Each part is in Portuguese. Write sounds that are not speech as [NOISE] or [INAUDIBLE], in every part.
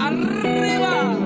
arriba.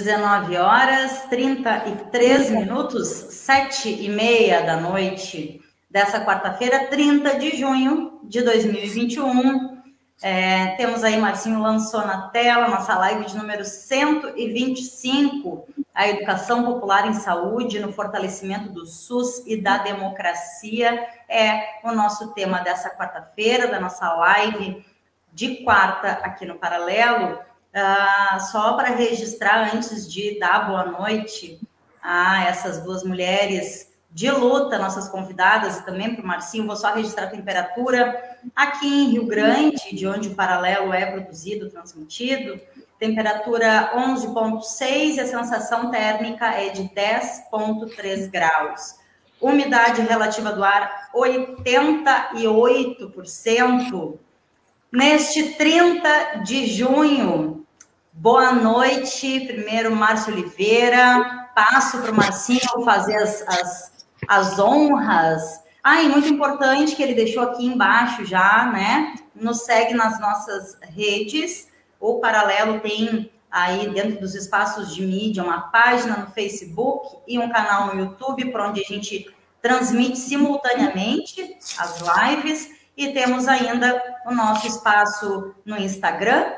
Dezenove horas trinta e três minutos, sete e meia da noite dessa quarta-feira, 30 de junho de 2021. É, temos aí, Marcinho lançou na tela, nossa live de número 125, a educação popular em saúde, no fortalecimento do SUS e da democracia, é o nosso tema dessa quarta-feira, da nossa live de quarta aqui no Paralelo. Uh, só para registrar, antes de dar boa noite a essas duas mulheres de luta, nossas convidadas, e também para o Marcinho, vou só registrar a temperatura. Aqui em Rio Grande, de onde o paralelo é produzido, transmitido, temperatura 11,6 e a sensação térmica é de 10,3 graus. Umidade relativa do ar, 88%. Neste 30 de junho, boa noite. Primeiro, Márcio Oliveira. Passo para o Marcinho fazer as, as as honras. Ah, e muito importante que ele deixou aqui embaixo já, né? Nos segue nas nossas redes. O Paralelo tem aí dentro dos espaços de mídia uma página no Facebook e um canal no YouTube, por onde a gente transmite simultaneamente as lives. E temos ainda o nosso espaço no Instagram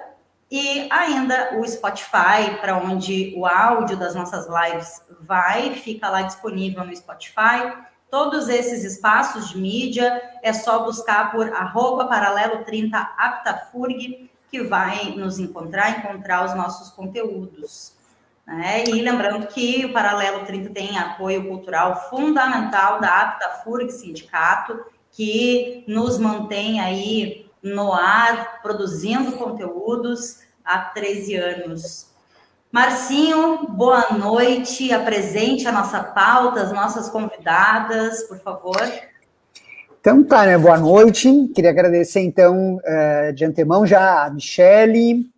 e ainda o Spotify, para onde o áudio das nossas lives vai, fica lá disponível no Spotify. Todos esses espaços de mídia é só buscar por arroba paralelo 30 aptafurg, que vai nos encontrar, encontrar os nossos conteúdos. Né? E lembrando que o Paralelo 30 tem apoio cultural fundamental da Aptafurg Sindicato, que nos mantém aí no ar, produzindo conteúdos há 13 anos. Marcinho, boa noite. Apresente a nossa pauta, as nossas convidadas, por favor. Então tá, né? Boa noite. Queria agradecer, então, eh, de antemão já a Michele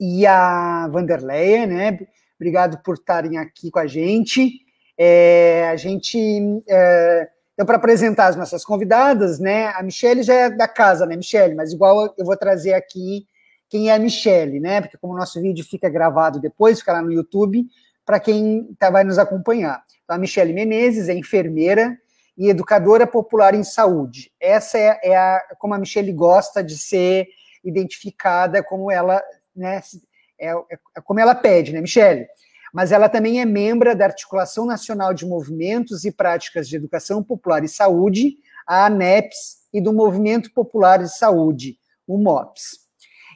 e a Vanderleia, né? Obrigado por estarem aqui com a gente. É, a gente. É, então, para apresentar as nossas convidadas, né? A Michele já é da casa, né, Michele? Mas igual eu vou trazer aqui quem é a Michele, né? Porque como o nosso vídeo fica gravado depois, fica lá no YouTube, para quem tá, vai nos acompanhar. Então, a Michele Menezes é enfermeira e educadora popular em saúde. Essa é, é a, como a Michele gosta de ser identificada, como ela, né? É, é, é como ela pede, né, Michele? Mas ela também é membro da Articulação Nacional de Movimentos e Práticas de Educação Popular e Saúde, a ANEPS, e do Movimento Popular de Saúde, o MOPS.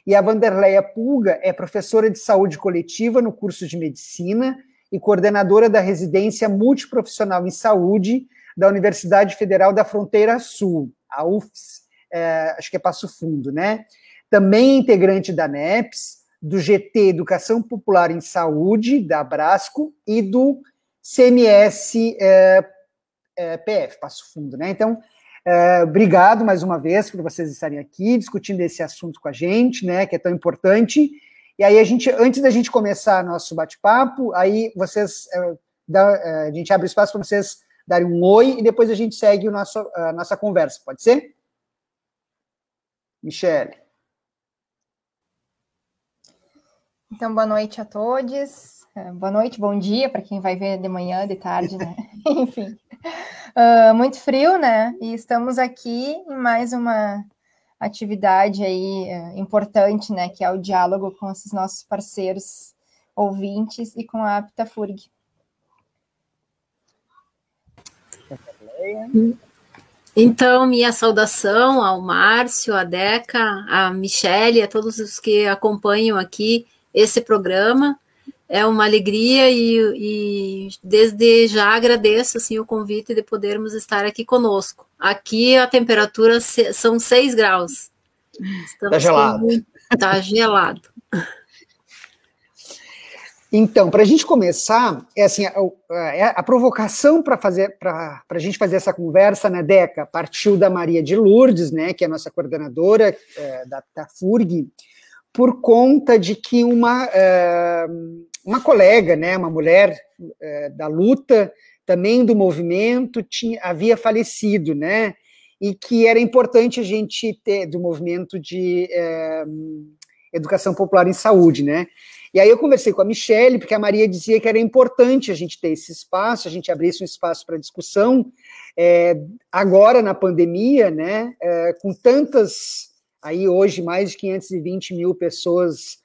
E a Vanderleia Pulga é professora de saúde coletiva no curso de medicina e coordenadora da residência multiprofissional em saúde da Universidade Federal da Fronteira Sul, a UFS, é, acho que é Passo Fundo, né? Também integrante da NEPS, do GT Educação Popular em Saúde, da Abrasco, e do CMS é, é, PF, Passo Fundo, né? Então, é, obrigado mais uma vez por vocês estarem aqui discutindo esse assunto com a gente, né, que é tão importante. E aí a gente, antes da gente começar nosso bate-papo, aí vocês, dá, a gente abre espaço para vocês darem um oi e depois a gente segue o nosso, a nossa conversa, pode ser? Michele. Então, boa noite a todos. É, boa noite, bom dia para quem vai ver de manhã, de tarde, né? [LAUGHS] [LAUGHS] Enfim. Uh, muito frio, né? E estamos aqui em mais uma atividade aí uh, importante, né? Que é o diálogo com esses nossos parceiros ouvintes e com a Aptafurg. Então, minha saudação ao Márcio, a Deca, a Michele, a todos os que acompanham aqui esse programa é uma alegria e, e, desde já agradeço assim, o convite de podermos estar aqui conosco. Aqui a temperatura são 6 graus. Está gelado. Está gelado. Então, para a gente começar, é assim, a, a, a provocação para fazer para a gente fazer essa conversa, né, Deca, partiu da Maria de Lourdes, né, que é a nossa coordenadora é, da, da FURG, por conta de que uma, é, uma colega, né, uma mulher é, da luta, também do movimento, tinha, havia falecido, né, e que era importante a gente ter, do movimento de é, educação popular em saúde, né, e aí eu conversei com a Michelle, porque a Maria dizia que era importante a gente ter esse espaço, a gente abrisse um espaço para discussão, é, agora na pandemia, né, é, com tantas, aí hoje mais de 520 mil pessoas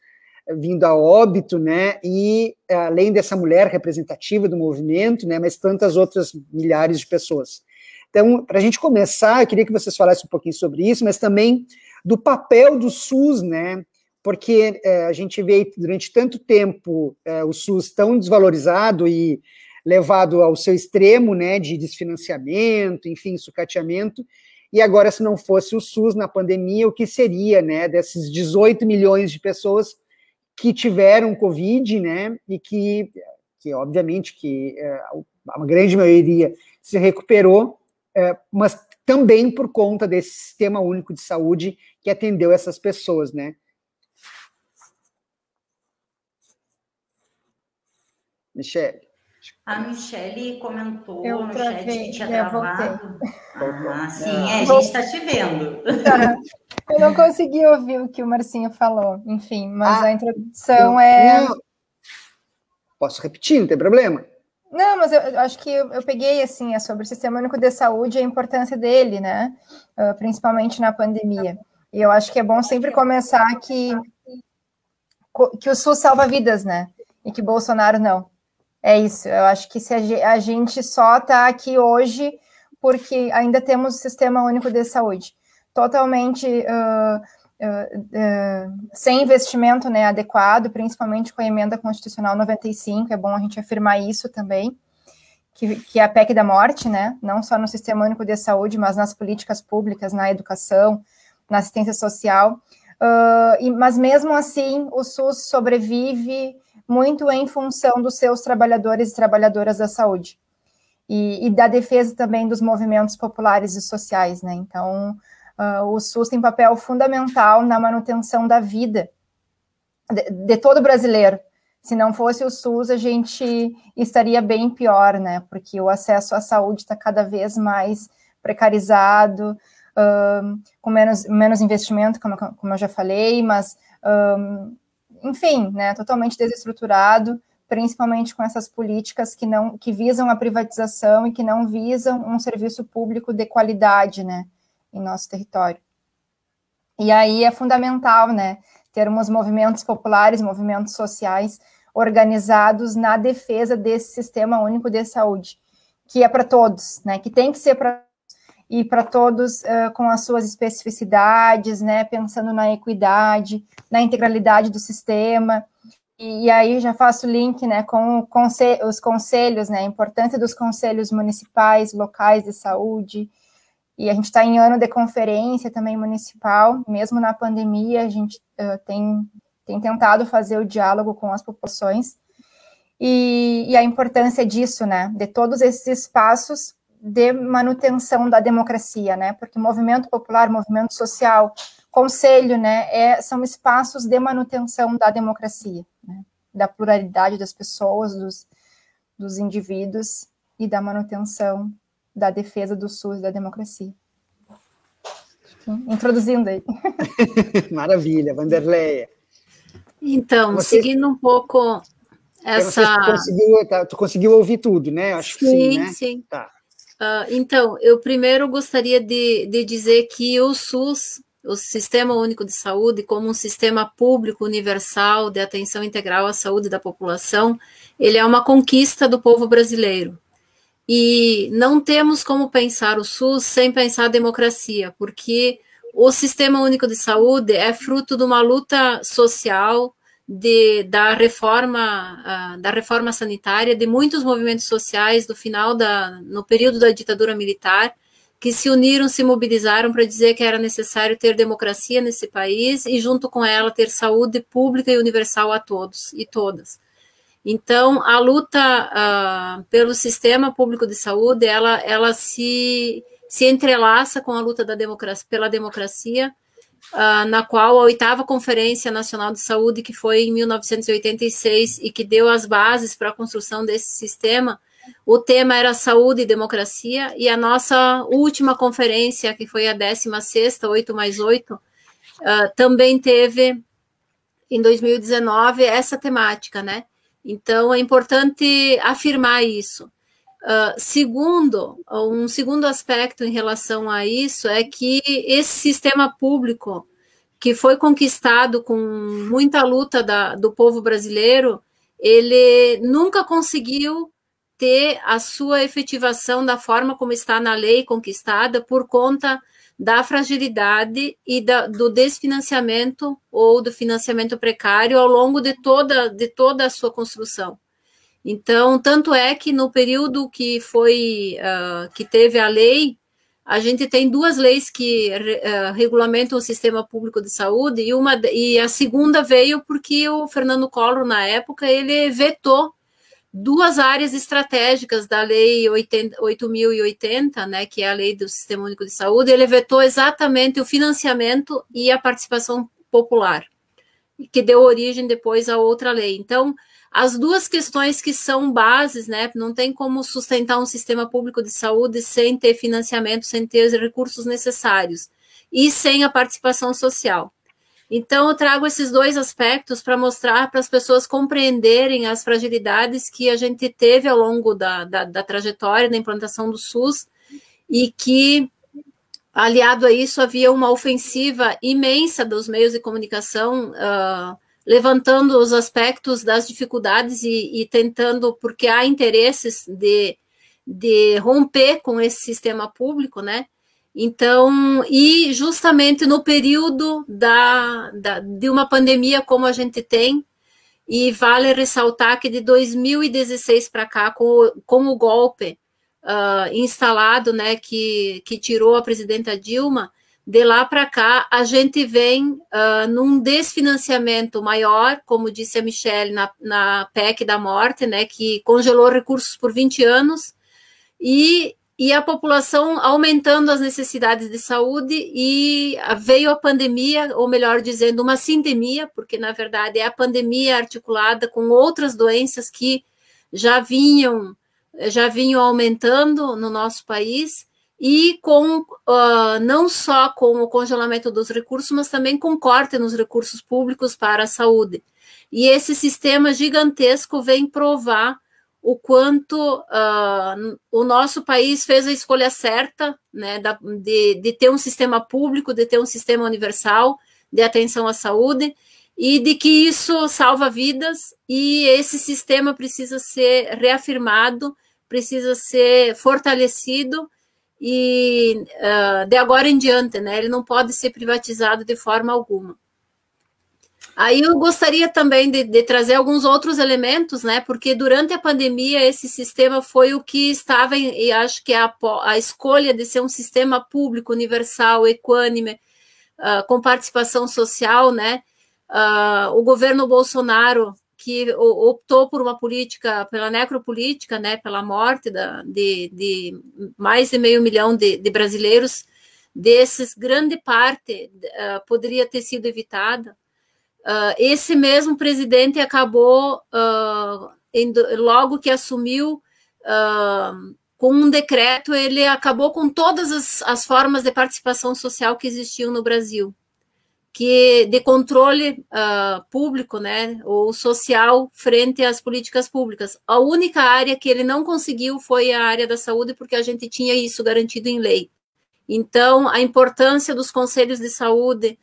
vindo a óbito, né, e além dessa mulher representativa do movimento, né, mas tantas outras milhares de pessoas. Então, para a gente começar, eu queria que vocês falassem um pouquinho sobre isso, mas também do papel do SUS, né, porque é, a gente vê durante tanto tempo é, o SUS tão desvalorizado e levado ao seu extremo, né, de desfinanciamento, enfim, sucateamento, e agora se não fosse o SUS na pandemia, o que seria, né, desses 18 milhões de pessoas que tiveram Covid, né, e que, que obviamente, que é, a grande maioria se recuperou, é, mas também por conta desse sistema único de saúde que atendeu essas pessoas, né, Michele. A Michele comentou eu no travei, chat que tinha travado. Ah, sim, é, a gente está te vendo. [LAUGHS] Eu não consegui ouvir o que o Marcinho falou, enfim, mas ah, a introdução é. Não. Posso repetir, não tem problema. Não, mas eu, eu acho que eu, eu, peguei assim é sobre o Sistema Único de Saúde e a importância dele, né? Uh, principalmente na pandemia. E eu acho que é bom sempre começar que, que o SUS salva vidas, né? E que Bolsonaro não. É isso, eu acho que se a gente só está aqui hoje porque ainda temos o Sistema Único de Saúde. Totalmente uh, uh, uh, sem investimento né, adequado, principalmente com a emenda constitucional 95, é bom a gente afirmar isso também, que, que é a PEC da morte, né, não só no Sistema Único de Saúde, mas nas políticas públicas, na educação, na assistência social, e, mas mesmo assim o SUS sobrevive muito em função dos seus trabalhadores e trabalhadoras da saúde. E, e da defesa também dos movimentos populares e sociais, né? Então, uh, o SUS tem papel fundamental na manutenção da vida de, de todo brasileiro. Se não fosse o SUS, a gente estaria bem pior, né? Porque o acesso à saúde está cada vez mais precarizado, uh, com menos, menos investimento, como, como eu já falei, mas um, enfim, né, totalmente desestruturado, principalmente com essas políticas que não que visam a privatização e que não visam um serviço público de qualidade, né, em nosso território. E aí é fundamental, né, termos movimentos populares, movimentos sociais organizados na defesa desse sistema único de saúde, que é para todos, né, que tem que ser para e para todos uh, com as suas especificidades, né, pensando na equidade, na integralidade do sistema. E, e aí já faço link, né, com conselho, os conselhos, né, a importância dos conselhos municipais, locais de saúde. E a gente está em ano de conferência também municipal, mesmo na pandemia, a gente uh, tem, tem tentado fazer o diálogo com as populações. E, e a importância disso, né, de todos esses espaços de manutenção da democracia, né? Porque movimento popular, movimento social, conselho, né, é, são espaços de manutenção da democracia, né? da pluralidade das pessoas, dos, dos indivíduos e da manutenção da defesa do SUS da democracia. Introduzindo aí. [LAUGHS] Maravilha, Vanderleia. Então, Você... seguindo um pouco essa. Tu conseguiu, tá, tu conseguiu ouvir tudo, né? Acho sim, que sim, né? Sim. Tá. Uh, então, eu primeiro gostaria de, de dizer que o SUS, o Sistema Único de Saúde, como um sistema público universal de atenção integral à saúde da população, ele é uma conquista do povo brasileiro. E não temos como pensar o SUS sem pensar a democracia, porque o Sistema Único de Saúde é fruto de uma luta social, de, da reforma uh, da reforma sanitária de muitos movimentos sociais do final da no período da ditadura militar que se uniram, se mobilizaram para dizer que era necessário ter democracia nesse país e, junto com ela, ter saúde pública e universal a todos e todas. Então, a luta uh, pelo sistema público de saúde, ela, ela se, se entrelaça com a luta da democracia, pela democracia, uh, na qual a oitava Conferência Nacional de Saúde, que foi em 1986 e que deu as bases para a construção desse sistema, o tema era saúde e democracia, e a nossa última conferência, que foi a 16 8 mais 8, uh, também teve, em 2019, essa temática, né? Então, é importante afirmar isso. Uh, segundo, um segundo aspecto em relação a isso é que esse sistema público, que foi conquistado com muita luta da, do povo brasileiro, ele nunca conseguiu ter a sua efetivação da forma como está na lei conquistada por conta da fragilidade e da, do desfinanciamento ou do financiamento precário ao longo de toda, de toda a sua construção. Então, tanto é que no período que foi uh, que teve a lei, a gente tem duas leis que uh, regulamentam o sistema público de saúde e uma e a segunda veio porque o Fernando Collor na época ele vetou duas áreas estratégicas da Lei 8080, né, que é a Lei do Sistema Único de Saúde, ele vetou exatamente o financiamento e a participação popular, que deu origem depois a outra lei. Então, as duas questões que são bases, né, não tem como sustentar um sistema público de saúde sem ter financiamento, sem ter os recursos necessários e sem a participação social. Então, eu trago esses dois aspectos para mostrar para as pessoas compreenderem as fragilidades que a gente teve ao longo da, da, da, trajetória da implantação do SUS e que, aliado a isso, havia uma ofensiva imensa dos meios de comunicação, uh, levantando os aspectos das dificuldades e, e tentando, porque há interesses de, de romper com esse sistema público, né? Então, e justamente no período da, da, de uma pandemia como a gente tem, e vale ressaltar que de 2016 para cá, com, com o golpe uh, instalado, né, que, que tirou a presidenta Dilma, de lá para cá, a gente vem uh, num desfinanciamento maior, como disse a Michelle na, na PEC da morte, né, que congelou recursos por 20 anos, e e a população aumentando as necessidades de saúde e veio a pandemia, ou melhor dizendo, uma sindemia, porque na verdade é a pandemia articulada com outras doenças que já vinham já vinham aumentando no nosso país e com uh, não só com o congelamento dos recursos, mas também com corte nos recursos públicos para a saúde. E esse sistema gigantesco vem provar o quanto uh, o nosso país fez a escolha certa, né, da, de, de ter um sistema público, de ter um sistema universal de atenção à saúde, e de que isso salva vidas, e esse sistema precisa ser reafirmado, precisa ser fortalecido, e uh, de agora em diante, né, ele não pode ser privatizado de forma alguma. Aí eu gostaria também de, de, trazer alguns outros elementos, né? Porque durante a pandemia esse sistema foi o que estava, em, e acho que a, a escolha de ser um sistema público, universal, equânime, uh, com participação social, né? Uh, o governo Bolsonaro que optou por uma política, pela necropolítica, né? Pela morte da, de, de mais de meio milhão de, de brasileiros, desses grande parte uh, poderia ter sido evitada. Uh, esse mesmo presidente acabou, uh, logo que assumiu, com um decreto, ele acabou com todas as, as, formas de participação social que existiam no Brasil, que de controle público, né, ou social frente às políticas públicas. A única área que ele não conseguiu foi a área da saúde, porque a gente tinha isso garantido em lei. Então, a importância dos conselhos de saúde,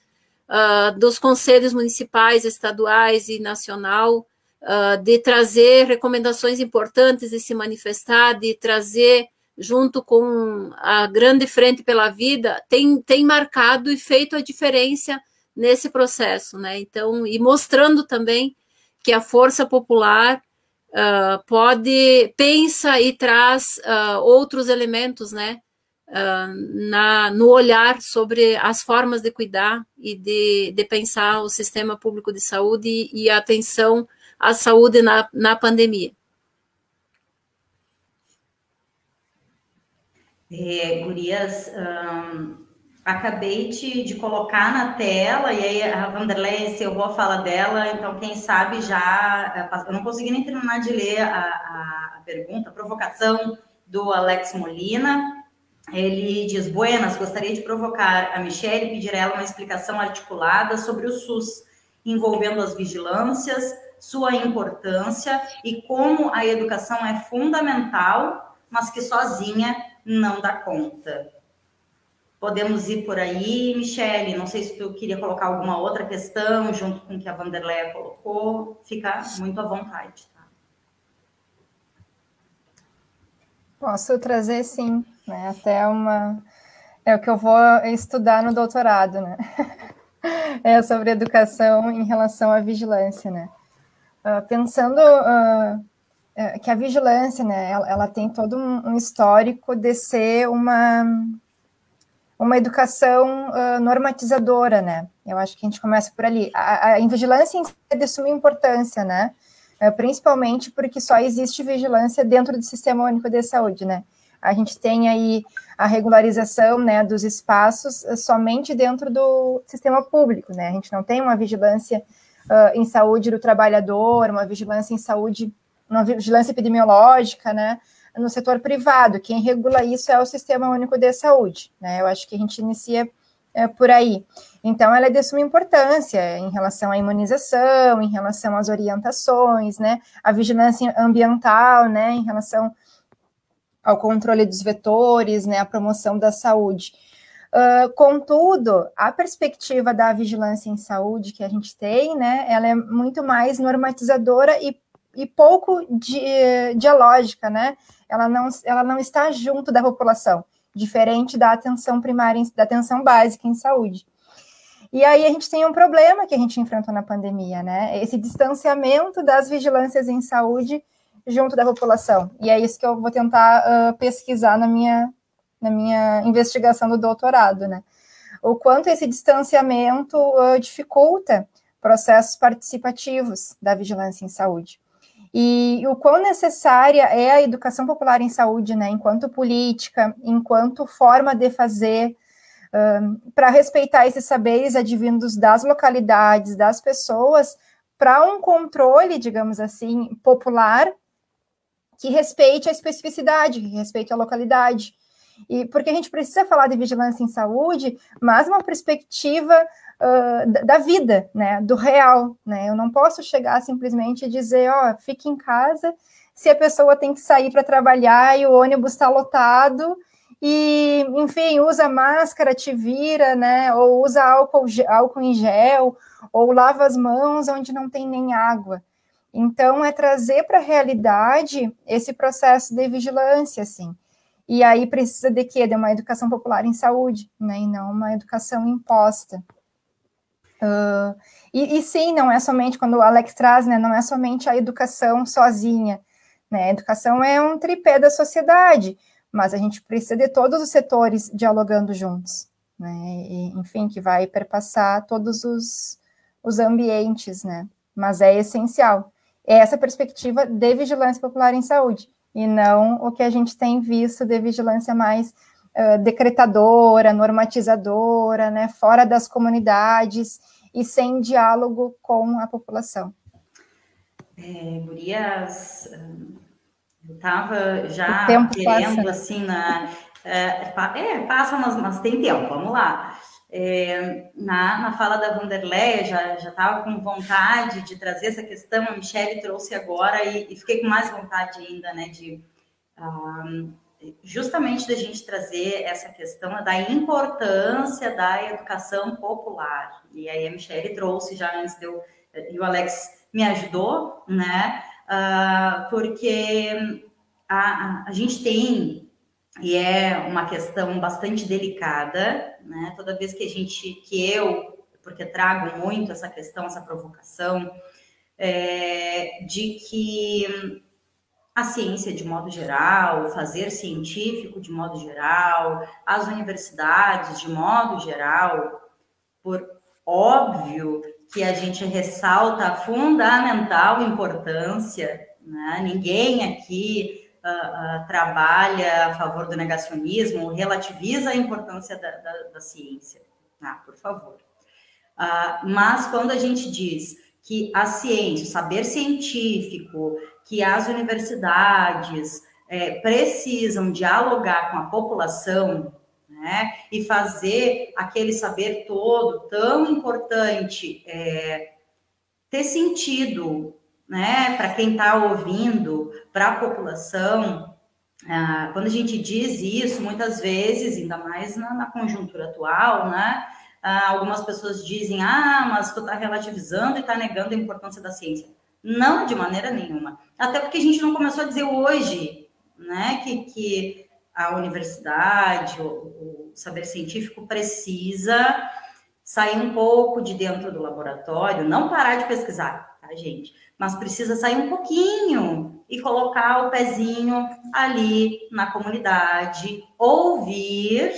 uh, dos conselhos municipais, estaduais e nacional, uh, de trazer recomendações importantes e se manifestar, de trazer junto com a grande frente pela vida, tem, tem marcado e feito a diferença nesse processo, né? Então, e mostrando também que a força popular uh, pode pensa e traz uh, outros elementos, né? uh, na, no olhar sobre as formas de cuidar e de, de pensar o sistema público de saúde e a atenção à saúde na, na pandemia. É, gurias, acabei de, de, colocar na tela, e aí a Vanderlei encerrou a fala dela, então quem sabe já. Eu não consegui nem terminar de ler a, a, a pergunta, a provocação do Alex Molina. Ele diz: Buenas, gostaria de provocar a Michelle e pedir a ela uma explicação articulada sobre o SUS, envolvendo as vigilâncias, sua importância e como a educação é fundamental, mas que sozinha não dá conta. Podemos ir por aí, Michele. Não sei se tu queria colocar alguma outra questão junto com o que a Vanderleia colocou. Fica muito à vontade. Tá? Posso trazer sim, né? Até uma. É o que eu vou estudar no doutorado, né? [LAUGHS] é sobre educação em relação à vigilância, né? Uh, pensando uh, que a vigilância, né, ela, ela tem todo um, histórico de ser uma, uma educação uh, normatizadora, né? Eu acho que a gente começa por ali. A, a vigilância é de suma importância, né? Uh, principalmente porque só existe vigilância dentro do Sistema Único de Saúde, né? A gente tem aí a regularização, né, dos espaços uh, somente dentro do sistema público, né? A gente não tem uma vigilância em saúde do trabalhador, uma vigilância em saúde uma vigilância epidemiológica, né, no setor privado. Quem regula isso é o Sistema Único de Saúde, né? Eu acho que a gente inicia é, por aí. Então, ela é de suma importância em relação à imunização, em relação às orientações, né? A vigilância ambiental, né? Em relação ao controle dos vetores, né? A promoção da saúde. Uh, contudo, a perspectiva da vigilância em saúde que a gente tem, né? Ela é muito mais normatizadora e e pouco de, dialógica, né? Ela não, ela não está junto da população, diferente da atenção primária, da atenção básica em saúde. E aí a gente tem um problema que a gente enfrentou na pandemia, né? Esse distanciamento das vigilâncias em saúde junto da população. E é isso que eu vou tentar uh, pesquisar na minha, na minha investigação do doutorado, né? O quanto esse distanciamento uh, dificulta processos participativos da vigilância em saúde e o quão necessária é a educação popular em saúde, né, enquanto política, enquanto forma de fazer, um, para respeitar esses saberes advindos das localidades, das pessoas, para um controle, digamos assim, popular, que respeite a especificidade, que respeite a localidade. E porque a gente precisa falar de vigilância em saúde, mas uma perspectiva uh, da vida, né, do real, né? Eu não posso chegar simplesmente e dizer, ó, oh, fique em casa, se a pessoa tem que sair para trabalhar e o ônibus está lotado e, enfim, usa máscara, te vira, né? Ou usa álcool, álcool em gel, ou lava as mãos onde não tem nem água. Então, é trazer para a realidade esse processo de vigilância, assim. E aí precisa de quê? De uma educação popular em saúde, né? E não uma educação imposta. Uh, e, e, sim, não é somente, quando o Alex traz, né, não é somente a educação sozinha, né, a educação é um tripé da sociedade, mas a gente precisa de todos os setores dialogando juntos, né, e, enfim, que vai perpassar todos os, os ambientes, né, mas é essencial. É essa perspectiva de vigilância popular em saúde, e não o que a gente tem visto de vigilância mais uh, decretadora, normatizadora, né, fora das comunidades e sem diálogo com a população. É, Gurias, eu estava já querendo, passa. assim, na, é, é, passa, mas, mas tem tempo, vamos lá. É, na, na fala da Vanderlei, já estava com vontade de trazer essa questão, a Michelle trouxe agora e, e fiquei com mais vontade ainda, né, de um, justamente da gente trazer essa questão da importância da educação popular. E aí a Michelle trouxe já antes de eu, e o Alex me ajudou, né? Uh, porque a, a, gente tem, e é uma questão bastante delicada, né? Toda vez que a gente, que eu, porque trago muito essa questão, essa provocação, é, de que a ciência de modo geral, o fazer científico de modo geral, as universidades de modo geral, por óbvio que a gente ressalta a fundamental importância, né? ninguém aqui uh, uh, trabalha a favor do negacionismo, relativiza a importância da, da, da ciência, ah, por favor. Uh, mas quando a gente diz que a ciência, o saber científico, que as universidades é, precisam dialogar com a população, né, e fazer aquele saber todo tão importante é, ter sentido, né, para quem está ouvindo, para a população. Ah, quando a gente diz isso, muitas vezes, ainda mais na, na conjuntura atual, né, ah, algumas pessoas dizem, ah, mas tu está relativizando e está negando a importância da ciência. Não, de maneira nenhuma. Até porque a gente não começou a dizer hoje, né, que, que a universidade, o, o saber científico precisa sair um pouco de dentro do laboratório, não parar de pesquisar, tá, gente? Mas precisa sair um pouquinho e colocar o pezinho ali na comunidade, ouvir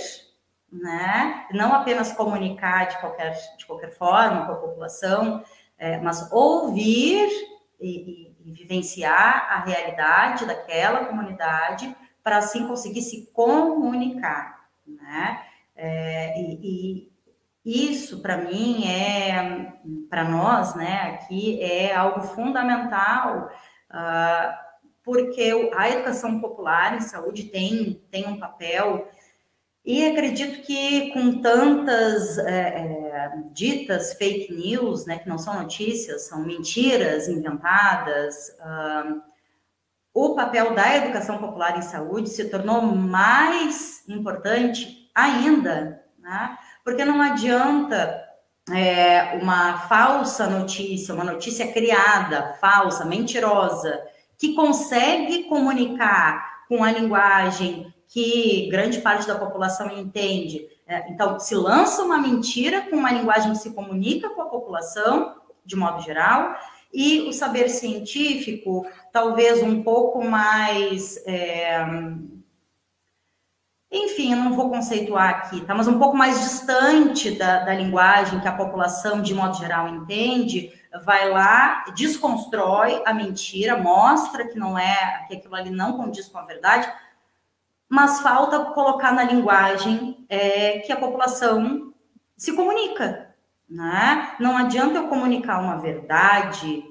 né? Não apenas comunicar de qualquer, de qualquer forma com a população, é, mas ouvir e, e, vivenciar a realidade daquela comunidade para assim conseguir se comunicar, né? É, e, e isso para mim é, para nós, né? Aqui é algo fundamental. Uh, porque a educação popular em saúde tem, tem um papel e acredito que com tantas é, é, ditas fake news, né, que não são notícias, são mentiras inventadas, uh, o papel da educação popular em saúde se tornou mais importante ainda, né? porque não adianta é, uma falsa notícia, uma notícia criada, falsa, mentirosa, que consegue comunicar com a linguagem que grande parte da população entende. É, então, se lança uma mentira com uma linguagem que se comunica com a população, de modo geral, e o saber científico, talvez um pouco mais. É, enfim, eu não vou conceituar aqui, tá? Mas um pouco mais distante da, da linguagem que a população, de modo geral, entende, vai lá, desconstrói a mentira, mostra que não é, que aquilo ali não condiz com a verdade, mas falta colocar na linguagem é, que a população se comunica. Né? Não adianta eu comunicar uma verdade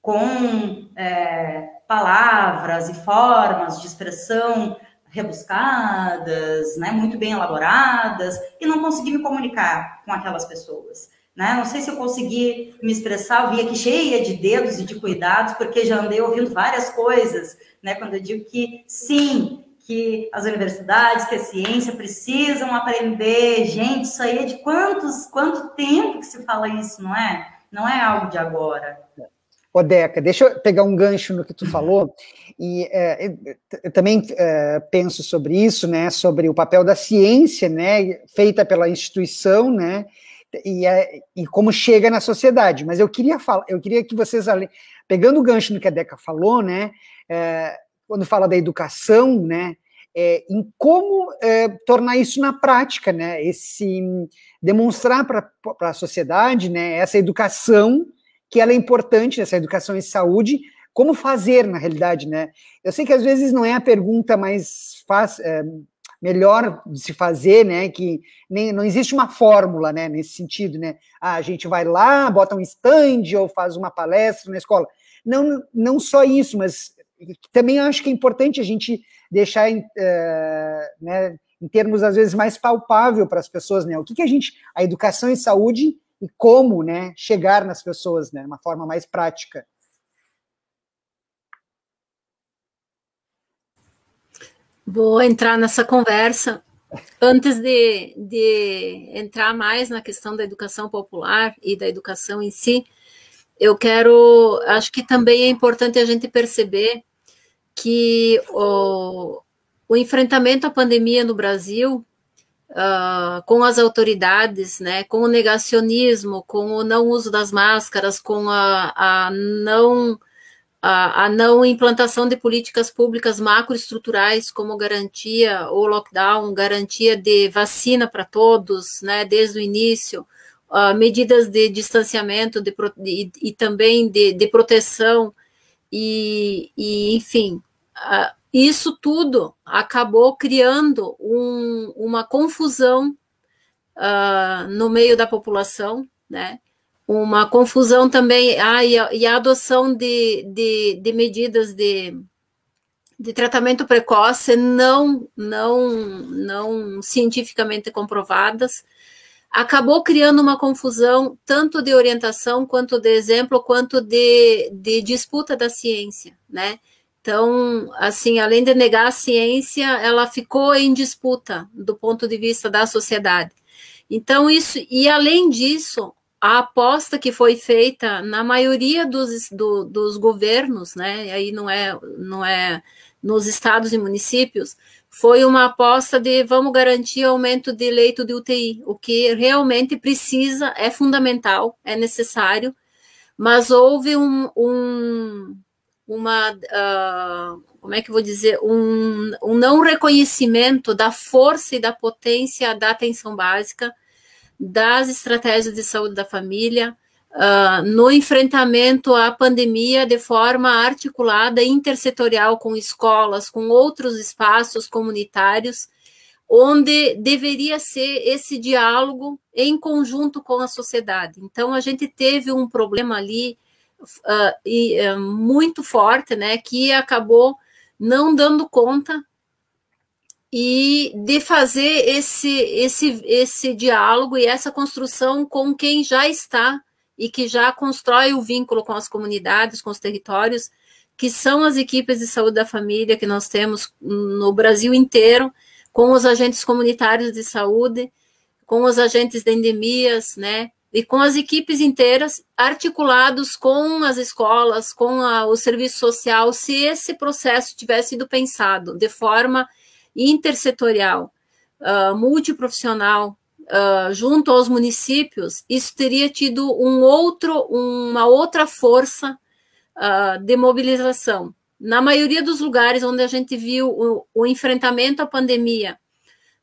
com é, palavras e formas de expressão rebuscadas, né, muito bem elaboradas, e não conseguir me comunicar com aquelas pessoas. Né? Não sei se eu consegui me expressar, eu vim aqui cheia de dedos e de cuidados, porque já andei ouvindo várias coisas, né? Quando eu digo que sim, que as universidades, que a ciência precisam aprender. Gente, isso aí é de quantos, quanto tempo que se fala isso, não é? Não é algo de agora. Ô, Deca, deixa eu pegar um gancho no que tu falou, e é, eu também é, penso sobre isso, né, sobre o papel da ciência, né, feita pela instituição, né, e, é, e como chega na sociedade. Mas eu queria falar, eu queria que vocês, pegando o gancho no que a Deca falou, né, é, quando fala da educação, né, é, em como é, tornar isso na prática, né, esse demonstrar para a sociedade, né, essa educação que ela é importante, essa educação em saúde, como fazer na realidade, né? Eu sei que às vezes não é a pergunta mais fácil, é, melhor de se fazer, né? Que nem, não existe uma fórmula, né? Nesse sentido, né? Ah, a gente vai lá, bota um stand ou faz uma palestra na escola. Não, não só isso, mas também acho que é importante a gente deixar em, uh, né, em termos, às vezes, mais palpável para as pessoas, né? O que, que a gente, a educação em saúde e como, né, chegar nas pessoas, né, de uma forma mais prática. Vou entrar nessa conversa. Antes de, de entrar mais na questão da educação popular e da educação em si, eu quero, acho que também é importante a gente perceber que o, o enfrentamento à pandemia no Brasil, uh, com as autoridades, né, com o negacionismo, com o não uso das máscaras, com a, a não a, a, não implantação de políticas públicas macroestruturais como garantia ou lockdown, garantia de vacina para todos, né, desde o início, uh, medidas de distanciamento de, de, e também de, de proteção, e, e enfim, uh, isso tudo acabou criando um, uma confusão uh, no meio da população, né? uma confusão também, ah, e, a, e a adoção de, de, de, medidas de, de tratamento precoce não, não, não cientificamente comprovadas, acabou criando uma confusão tanto de orientação, quanto de exemplo, quanto de, de disputa da ciência, né? Então, assim, além de negar a ciência, ela ficou em disputa do ponto de vista da sociedade. Então, isso, e além disso, a aposta que foi feita na maioria dos, do, dos governos, né, aí não é, não é nos estados e municípios, foi uma aposta de vamos garantir aumento de leito de UTI, o que realmente precisa, é fundamental, é necessário, mas houve um, um uma, uh, como é que vou dizer, um, um não reconhecimento da força e da potência da atenção básica, das estratégias de saúde da família, uh, no enfrentamento à pandemia de forma articulada, intersetorial com escolas, com outros espaços comunitários, onde deveria ser esse diálogo em conjunto com a sociedade. Então, a gente teve um problema ali uh, e, uh, muito forte, né, que acabou não dando conta e de fazer esse, esse, esse diálogo e essa construção com quem já está e que já constrói o vínculo com as comunidades, com os territórios, que são as equipes de saúde da família que nós temos no Brasil inteiro, com os agentes comunitários de saúde, com os agentes de endemias, né, e com as equipes inteiras, articulados com as escolas, com a, o serviço social, se esse processo tivesse sido pensado de forma intersetorial, uh, multiprofissional, uh, junto aos municípios, isso teria tido um outro, uma outra força uh, de mobilização. Na maioria dos lugares onde a gente viu o, o enfrentamento à pandemia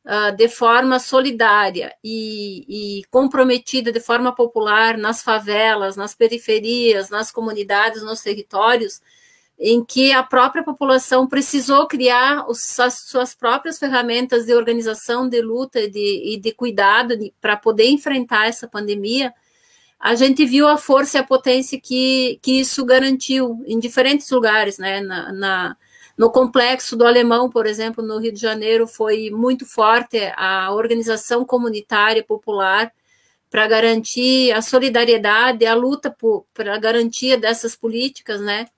uh, de forma solidária e, e, comprometida de forma popular nas favelas, nas periferias, nas comunidades, nos territórios, em que a própria população precisou criar os, as suas próprias ferramentas de organização, de luta e de, e de cuidado para poder enfrentar essa pandemia, a gente viu a força e a potência que, que isso garantiu em diferentes lugares, né? Na, na, no complexo do Alemão, por exemplo, no Rio de Janeiro, foi muito forte a organização comunitária popular para garantir a solidariedade, a luta para a garantia dessas políticas, né?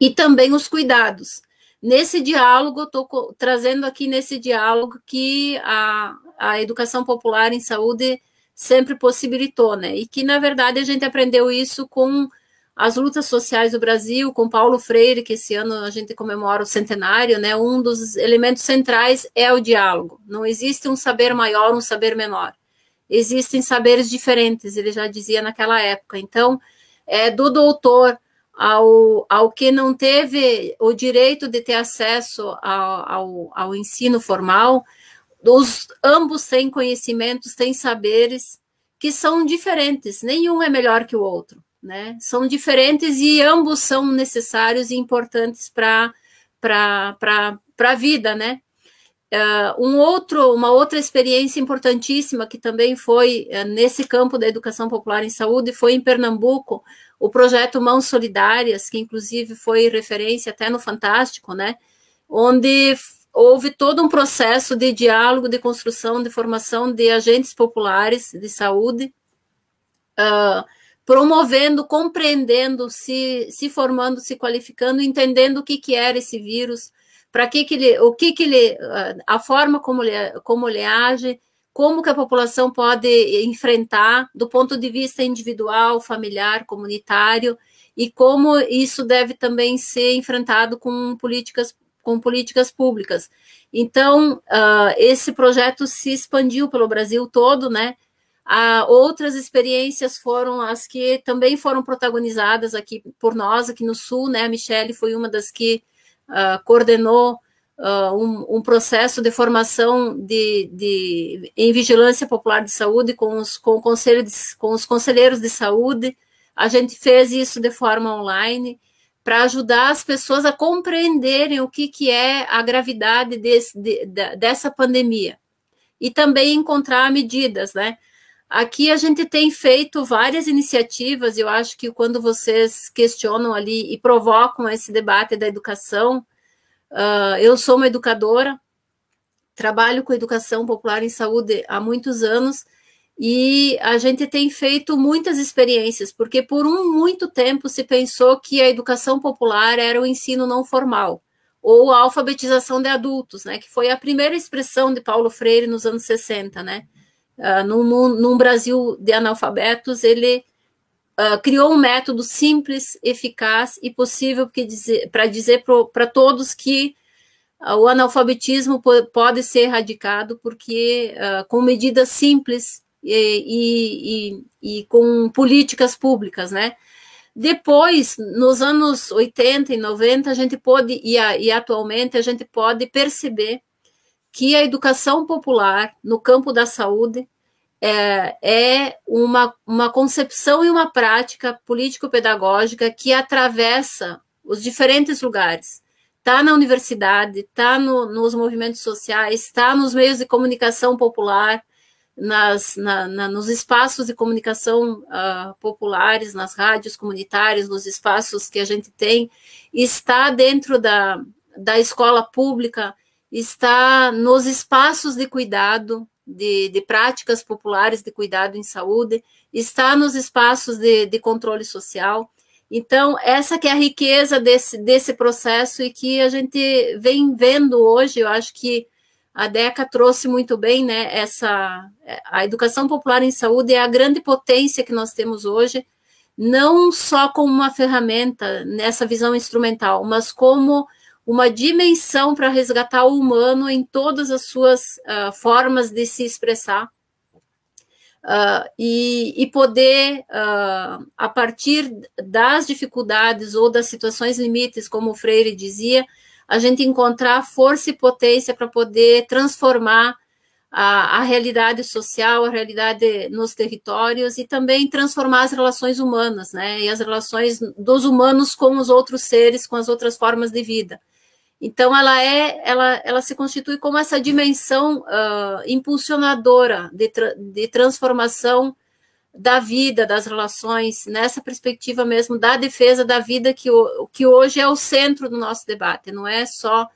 E também os cuidados. Nesse diálogo, estou trazendo aqui nesse diálogo que a, a educação popular em saúde sempre possibilitou, né? E que, na verdade, a gente aprendeu isso com as lutas sociais do Brasil, com Paulo Freire, que esse ano a gente comemora o centenário, né? Um dos elementos centrais é o diálogo. Não existe um saber maior, um saber menor. Existem saberes diferentes, ele já dizia naquela época. Então, é do doutor ao, ao que não teve o direito de ter acesso ao, ao, ao ensino formal, os, ambos têm conhecimentos, têm saberes que são diferentes, nenhum é melhor que o outro, né? São diferentes e ambos são necessários e importantes para a vida, né? Uh, um outro, uma outra experiência importantíssima que também foi uh, nesse campo da educação popular em saúde foi em Pernambuco, o projeto Mãos Solidárias, que inclusive foi referência até no Fantástico, né? Onde houve todo um processo de diálogo, de construção, de formação de agentes populares de saúde, uh, promovendo, compreendendo, se, se formando, se qualificando, entendendo o que, que era esse vírus, para que, que ele, o que, que ele, ah, a forma como ele, como ele age, como que a população pode enfrentar do ponto de vista individual, familiar, comunitário, e como isso deve também ser enfrentado com políticas, com políticas públicas. Então, uh, esse projeto se expandiu pelo Brasil todo, né? Ah, outras experiências foram as que também foram protagonizadas aqui por nós, aqui no Sul, né? A Michelle foi uma das que uh, coordenou uh, um, um, processo de formação de, de, em vigilância popular de saúde com os, com, o conselho de, com os conselheiros de saúde. A gente fez isso de forma online para ajudar as pessoas a compreenderem o que, que é a gravidade desse, de, de, dessa pandemia e também encontrar medidas, né? Aqui a gente tem feito várias iniciativas, eu acho que quando vocês questionam ali e provocam esse debate da educação, uh, eu sou uma educadora, trabalho com educação popular em saúde há muitos anos, e a gente tem feito muitas experiências, porque por um muito tempo se pensou que a educação popular era o ensino não formal, ou a alfabetização de adultos, né, que foi a primeira expressão de Paulo Freire nos anos 60, né, uh, num, num, Brasil de analfabetos, ele uh, criou um método simples, eficaz e possível para dizer para todos que uh, o analfabetismo pode ser erradicado, porque com medidas simples e, e, e, e com políticas públicas, né? Depois, nos anos 80 e 90, a gente pode, e, a, e, atualmente, a gente pode perceber que a educação popular no campo da saúde é, é uma, uma concepção e uma prática político-pedagógica que atravessa os diferentes lugares. Está na universidade, está no, nos movimentos sociais, está nos meios de comunicação popular, nas, na, na, nos espaços de comunicação uh, populares, nas rádios comunitárias, nos espaços que a gente tem, está dentro da, da escola pública, está nos espaços de cuidado, de, de, práticas populares de cuidado em saúde, está nos espaços de, de, controle social. Então, essa que é a riqueza desse, desse processo e que a gente vem vendo hoje, eu acho que a DECA trouxe muito bem, né, essa, a educação popular em saúde é a grande potência que nós temos hoje, não só como uma ferramenta nessa visão instrumental, mas como uma dimensão para resgatar o humano em todas as suas uh, formas de se expressar uh, e, e, poder, uh, a partir das dificuldades ou das situações limites, como o Freire dizia, a gente encontrar força e potência para poder transformar a, a, realidade social, a realidade nos territórios e também transformar as relações humanas, né? E as relações dos humanos com os outros seres, com as outras formas de vida. Então, ela é, ela, ela se constitui como essa dimensão uh, impulsionadora de, tra de transformação da vida, das relações, nessa perspectiva mesmo da defesa da vida, que, o, que hoje é o centro do nosso debate, não é só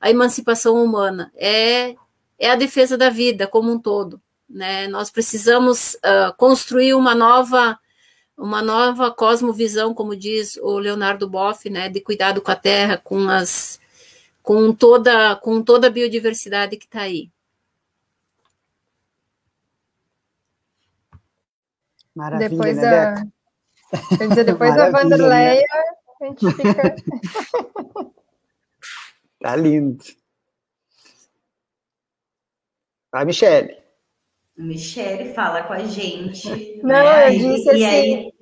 a emancipação humana, é, é a defesa da vida como um todo. Né? Nós precisamos uh, construir uma nova uma nova cosmovisão, como diz o Leonardo Boff, né, de cuidado com a terra, com as com toda, com toda a biodiversidade que está aí. Maravilha, depois né, a, quer dizer, depois da Vanderleia, a gente fica. [LAUGHS] tá lindo. Vai, Michele. Michele fala com a gente. Não, né? eu disse e, assim. E aí...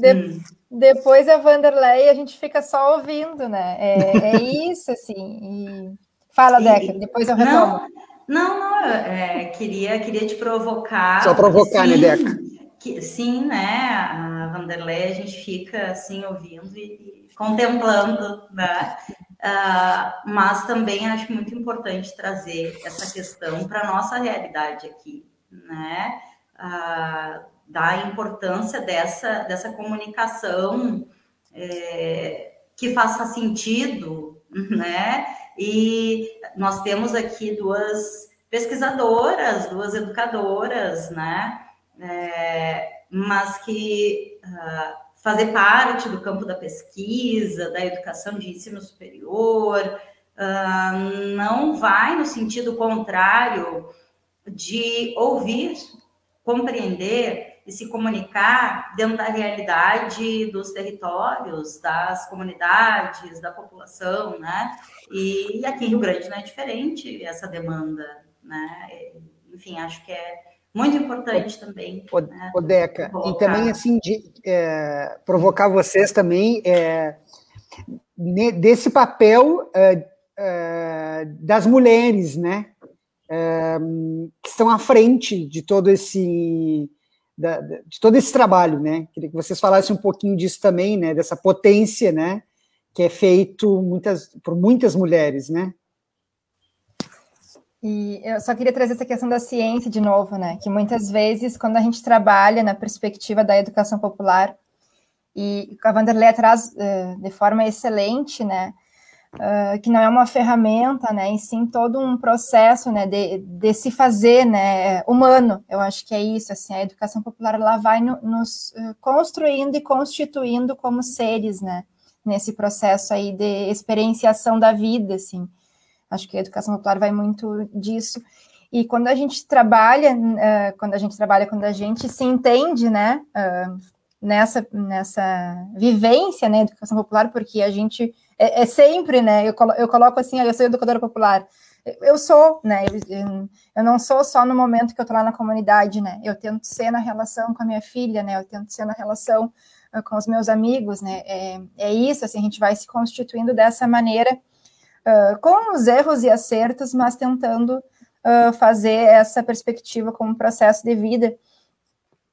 de. Depois a Vanderlei a gente fica só ouvindo, né? É, é [LAUGHS] isso, assim. E... Fala, Deca, depois eu retomo. Não, não, não é, queria, queria te provocar. Só provocar, né, sim, né, Deca? Que, sim, né? A Vanderlei a gente fica assim ouvindo e, e contemplando, né? Uh, mas também acho muito importante trazer essa questão para a nossa realidade aqui, né? Uh, da importância dessa, dessa comunicação é, que faça sentido, [LAUGHS] né? E nós temos aqui duas pesquisadoras, duas educadoras, né? É, mas que uh, fazer parte do campo da pesquisa, da educação de ensino superior, uh, não vai no sentido contrário de ouvir, compreender e se comunicar dentro da realidade dos territórios, das comunidades, da população, né? E aqui em Rio Grande não é diferente essa demanda, né? Enfim, acho que é muito importante também. O, né? o Deca, e também assim de é, provocar vocês também é, desse papel é, é, das mulheres, né? É, que estão à frente de todo esse da, de todo esse trabalho, né? Queria que vocês falassem um pouquinho disso também, né? Dessa potência, né? Que é feito muitas, por muitas mulheres, né? E eu só queria trazer essa questão da ciência de novo, né? Que muitas vezes, quando a gente trabalha na perspectiva da educação popular, e a Vanderlei traz uh, de forma excelente, né? Uh, que não é uma ferramenta, né? E sim todo um processo, né? De, de se fazer, né? Humano. Eu acho que é isso, assim. A educação popular, ela vai no, nos construindo e constituindo como seres, né? Nesse processo aí de experienciação da vida, assim. Acho que a educação popular vai muito disso. E quando a gente trabalha, uh, quando a gente trabalha, quando a gente se entende, né, uh, nessa, nessa vivência, né, educação popular, porque a gente é, é sempre, né, eu, colo, eu coloco assim, eu sou educadora popular, eu sou, né, eu, eu não sou só no momento que eu tô lá na comunidade, né, eu tento ser na relação com a minha filha, né, eu tento ser na relação uh, com os meus amigos, né, é, é isso, assim, a gente vai se constituindo dessa maneira, uh, com os erros e acertos, mas tentando uh, fazer essa perspectiva como processo de vida.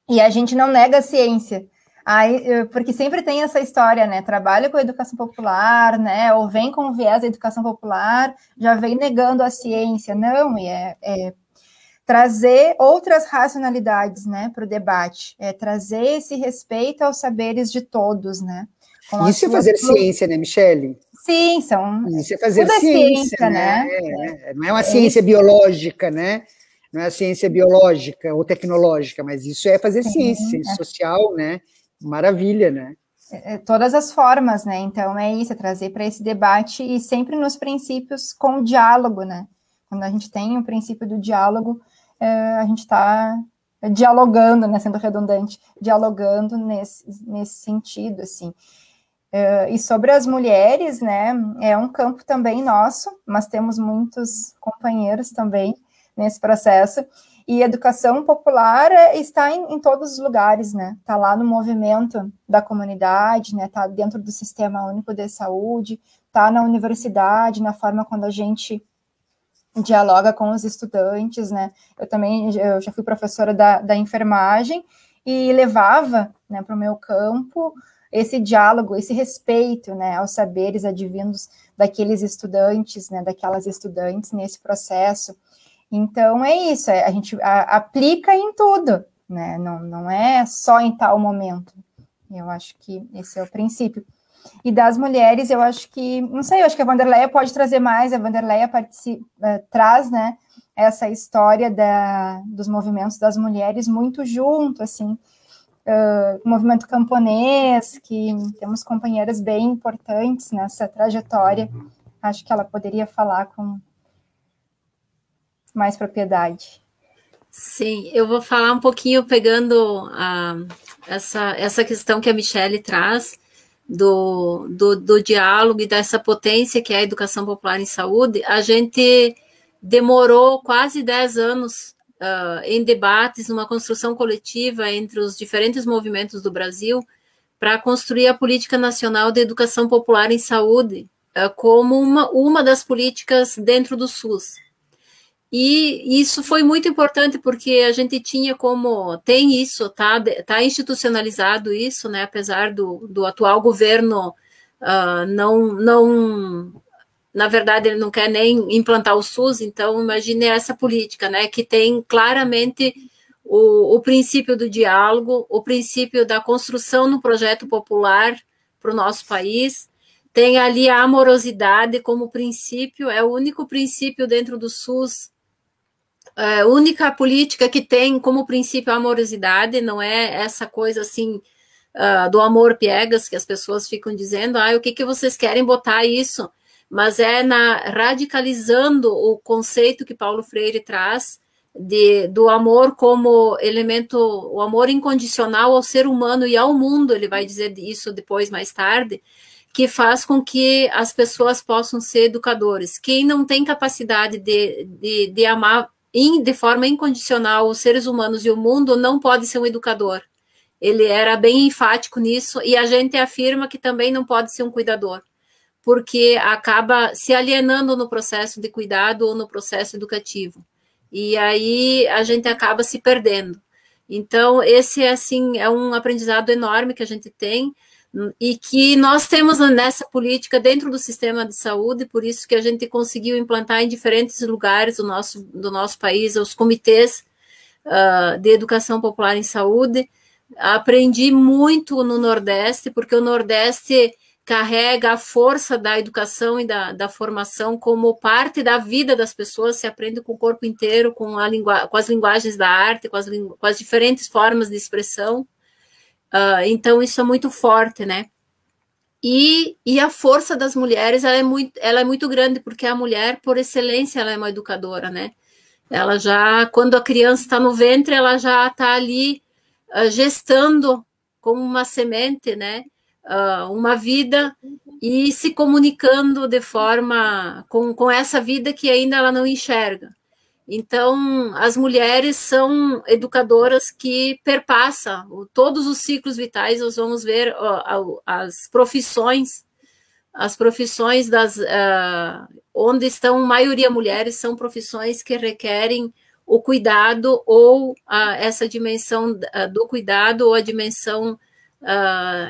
E a gente não nega a ciência. Aí, porque sempre tem essa história, né? Trabalha com a educação popular, né? Ou vem com o viés da educação popular, já vem negando a ciência. Não, e é, é trazer outras racionalidades, né, para o debate. É trazer esse respeito aos saberes de todos, né? Isso é fazer ciência, né, Michele? Sim, são. Isso é fazer ciência, ciência, né? né? É, não é uma é ciência é. biológica, né? Não é ciência biológica ou tecnológica, mas isso é fazer Sim, ciência, ciência é. social, né? Maravilha, né? É, todas as formas, né? Então é isso, é trazer para esse debate e sempre nos princípios com o diálogo, né? Quando a gente tem o princípio do diálogo, é, a gente está dialogando, né? Sendo redundante, dialogando nesse, nesse sentido, assim. E sobre as mulheres, né, é um campo também nosso, mas temos muitos companheiros também nesse processo. E educação popular é, está em, em, todos os lugares, né? Está lá no movimento da comunidade, né? Está dentro do Sistema Único de Saúde, está na universidade, na forma quando a gente dialoga com os estudantes, né? Eu também eu já fui professora da, da enfermagem e levava né, para o meu campo esse diálogo, esse respeito, né, aos saberes advindos daqueles estudantes, né, daquelas estudantes nesse processo. Então é isso, é, a gente a, aplica em tudo, né, não, não é só em tal momento. Eu acho que esse é o princípio. E das mulheres, eu acho que, não sei, eu acho que a Vanderleia pode trazer mais, a Vanderleia participa, uh, traz, né, essa história da, dos movimentos das mulheres muito junto, assim, uh, movimento camponês, que temos companheiras bem importantes nessa trajetória. Acho que ela poderia falar com mais propriedade. Sim, eu vou falar um pouquinho pegando a, essa, essa questão que a Michelle traz do, do, do diálogo e dessa potência que é a educação popular em saúde. A gente demorou quase 10 anos uh, em debates, numa construção coletiva entre os diferentes movimentos do Brasil, para construir a política nacional de educação popular em saúde uh, como uma, uma das políticas dentro do SUS. E isso foi muito importante porque a gente tinha como tem isso, tá, tá institucionalizado isso, né? Apesar do, do atual governo uh, não não na verdade, ele não quer nem implantar o SUS, então imagine essa política, né, que tem claramente o, o princípio do diálogo, o princípio da construção no projeto popular para o nosso país, tem ali a amorosidade como princípio, é o único princípio dentro do SUS, é, única política que tem como princípio a amorosidade, não é essa coisa assim uh, do amor piegas que as pessoas ficam dizendo, ah, o que, que vocês querem botar isso? mas é na radicalizando o conceito que Paulo Freire traz de, do amor como elemento, o amor incondicional ao ser humano e ao mundo, ele vai dizer isso depois, mais tarde, que faz com que as pessoas possam ser educadores. Quem não tem capacidade de, de, de amar de forma incondicional os seres humanos e o mundo, não pode ser um educador. Ele era bem enfático nisso e a gente afirma que também não pode ser um cuidador, porque acaba se alienando no processo de cuidado ou no processo educativo. E aí a gente acaba se perdendo. Então, esse assim, é um aprendizado enorme que a gente tem e que nós temos nessa política dentro do sistema de saúde, por isso que a gente conseguiu implantar em diferentes lugares do nosso, do nosso país os comitês uh, de educação popular em saúde. Aprendi muito no Nordeste, porque o Nordeste carrega a força da educação e da, da formação como parte da vida das pessoas, se aprende com o corpo inteiro, com, a com as linguagens da arte, com as, com as diferentes formas de expressão. Uh, então, isso é muito forte, né? E, e a força das mulheres ela é, muito, ela é muito grande, porque a mulher, por excelência, ela é uma educadora, né? Ela já, quando a criança está no ventre, ela já está ali uh, gestando como uma semente, né? Uh, uma vida e se comunicando de forma com, com essa vida que ainda ela não enxerga. Então, as mulheres são educadoras que perpassam todos os ciclos vitais. Nós vamos ver as profissões, as profissões das uh, onde estão maioria mulheres são profissões que requerem o cuidado ou essa dimensão uh, do cuidado ou a dimensão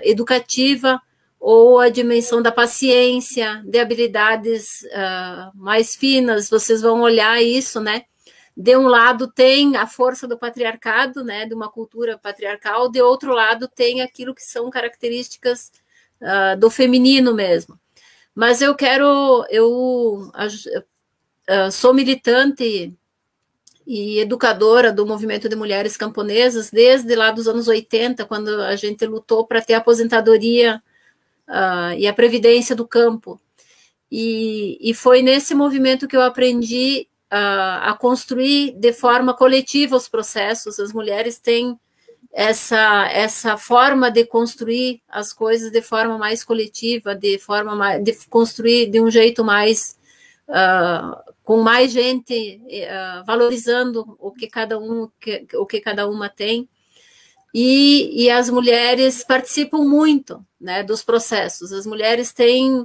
educativa ou a dimensão da paciência, de habilidades uh, mais finas, vocês vão olhar isso, né? De um lado tem a força do patriarcado, né, de uma cultura patriarcal, de outro lado tem aquilo que são características uh, do feminino mesmo. Mas eu quero, eu uh, sou militante e educadora do movimento de mulheres camponesas desde lá dos anos 80, quando a gente lutou para ter a aposentadoria uh, e a previdência do campo. E, e, foi nesse movimento que eu aprendi uh, a construir de forma coletiva os processos. As mulheres têm essa, essa forma de construir as coisas de forma mais coletiva, de forma mais, de construir de um jeito mais uh, com mais gente uh, valorizando o que cada um que, o que cada uma tem e, e as mulheres participam muito né, dos processos. As mulheres têm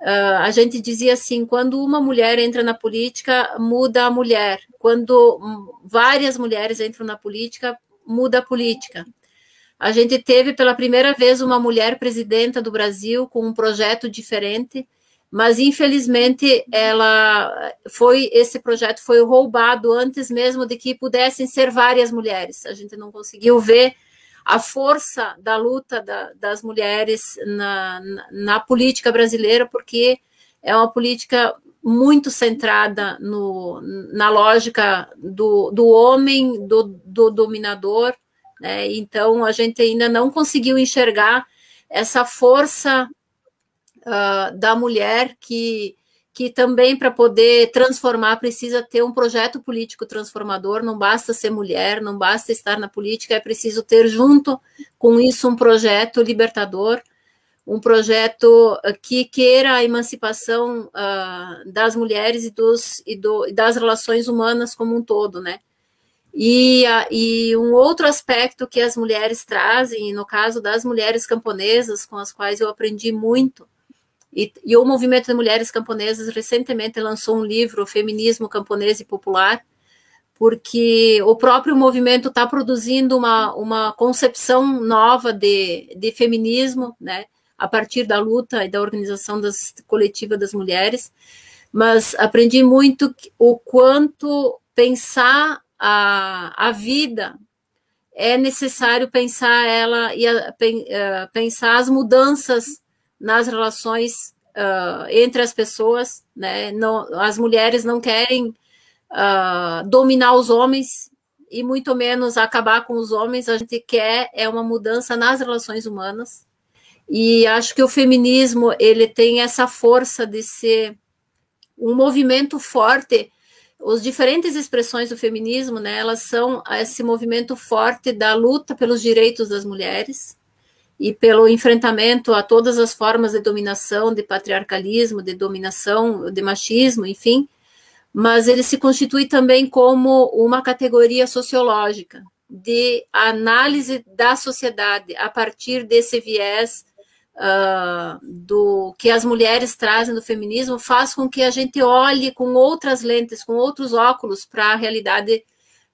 Uh, a gente dizia assim: quando uma mulher entra na política, muda a mulher. Quando várias mulheres entram na política, muda a política. A gente teve pela primeira vez uma mulher presidenta do Brasil com um projeto diferente, mas infelizmente ela foi esse projeto foi roubado antes mesmo de que pudessem ser várias mulheres. A gente não conseguiu ver a força da luta da, das mulheres na, na, na, política brasileira, porque é uma política muito centrada no, na lógica do, do homem, do, do dominador, né? então a gente ainda não conseguiu enxergar essa força uh, da mulher que que também para poder transformar precisa ter um projeto político transformador, não basta ser mulher, não basta estar na política, é preciso ter junto com isso um projeto libertador, um projeto ah, que queira a emancipação uh, das mulheres e, dos, e, do, e, das relações humanas como um todo, né? E, e um outro aspecto que as mulheres trazem, no caso das mulheres camponesas, com as quais eu aprendi muito, e, e, o Movimento de Mulheres Camponesas recentemente lançou um livro, Feminismo Camponês e Popular, porque o próprio movimento está produzindo uma, uma concepção nova de, de feminismo, né, a partir da luta e da organização das, coletiva das mulheres, mas aprendi muito o quanto pensar a, a vida é necessário pensar ela e a, eh, pensar as mudanças nas relações uh, entre as pessoas, né? Não, as mulheres não querem uh, dominar os homens e muito menos acabar com os homens. A gente quer é uma mudança nas relações humanas. E acho que o feminismo ele tem essa força de ser um movimento forte. As diferentes expressões do feminismo, né, elas são esse movimento forte da luta pelos direitos das mulheres, e pelo enfrentamento a todas as formas de dominação, de patriarcalismo, de dominação, de machismo, enfim, mas ele se constitui também como uma categoria sociológica de análise da sociedade a partir desse viés uh, do que as mulheres trazem do feminismo, faz com que a gente olhe com outras lentes, com outros óculos para a realidade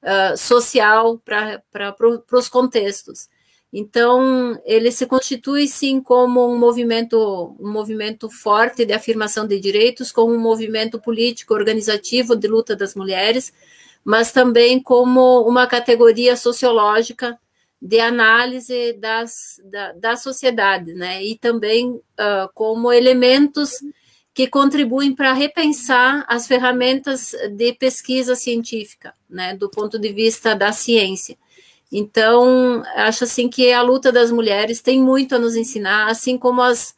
uh, social, para os contextos. Então, ele se constitui sim como um movimento, um movimento forte de afirmação de direitos, como um movimento político organizativo de luta das mulheres, mas também como uma categoria sociológica de análise das, da, da sociedade, né? E também uh, como elementos que contribuem para repensar as ferramentas de pesquisa científica, né? Do ponto de vista da ciência. Então, acho assim que a luta das mulheres tem muito a nos ensinar, assim como as,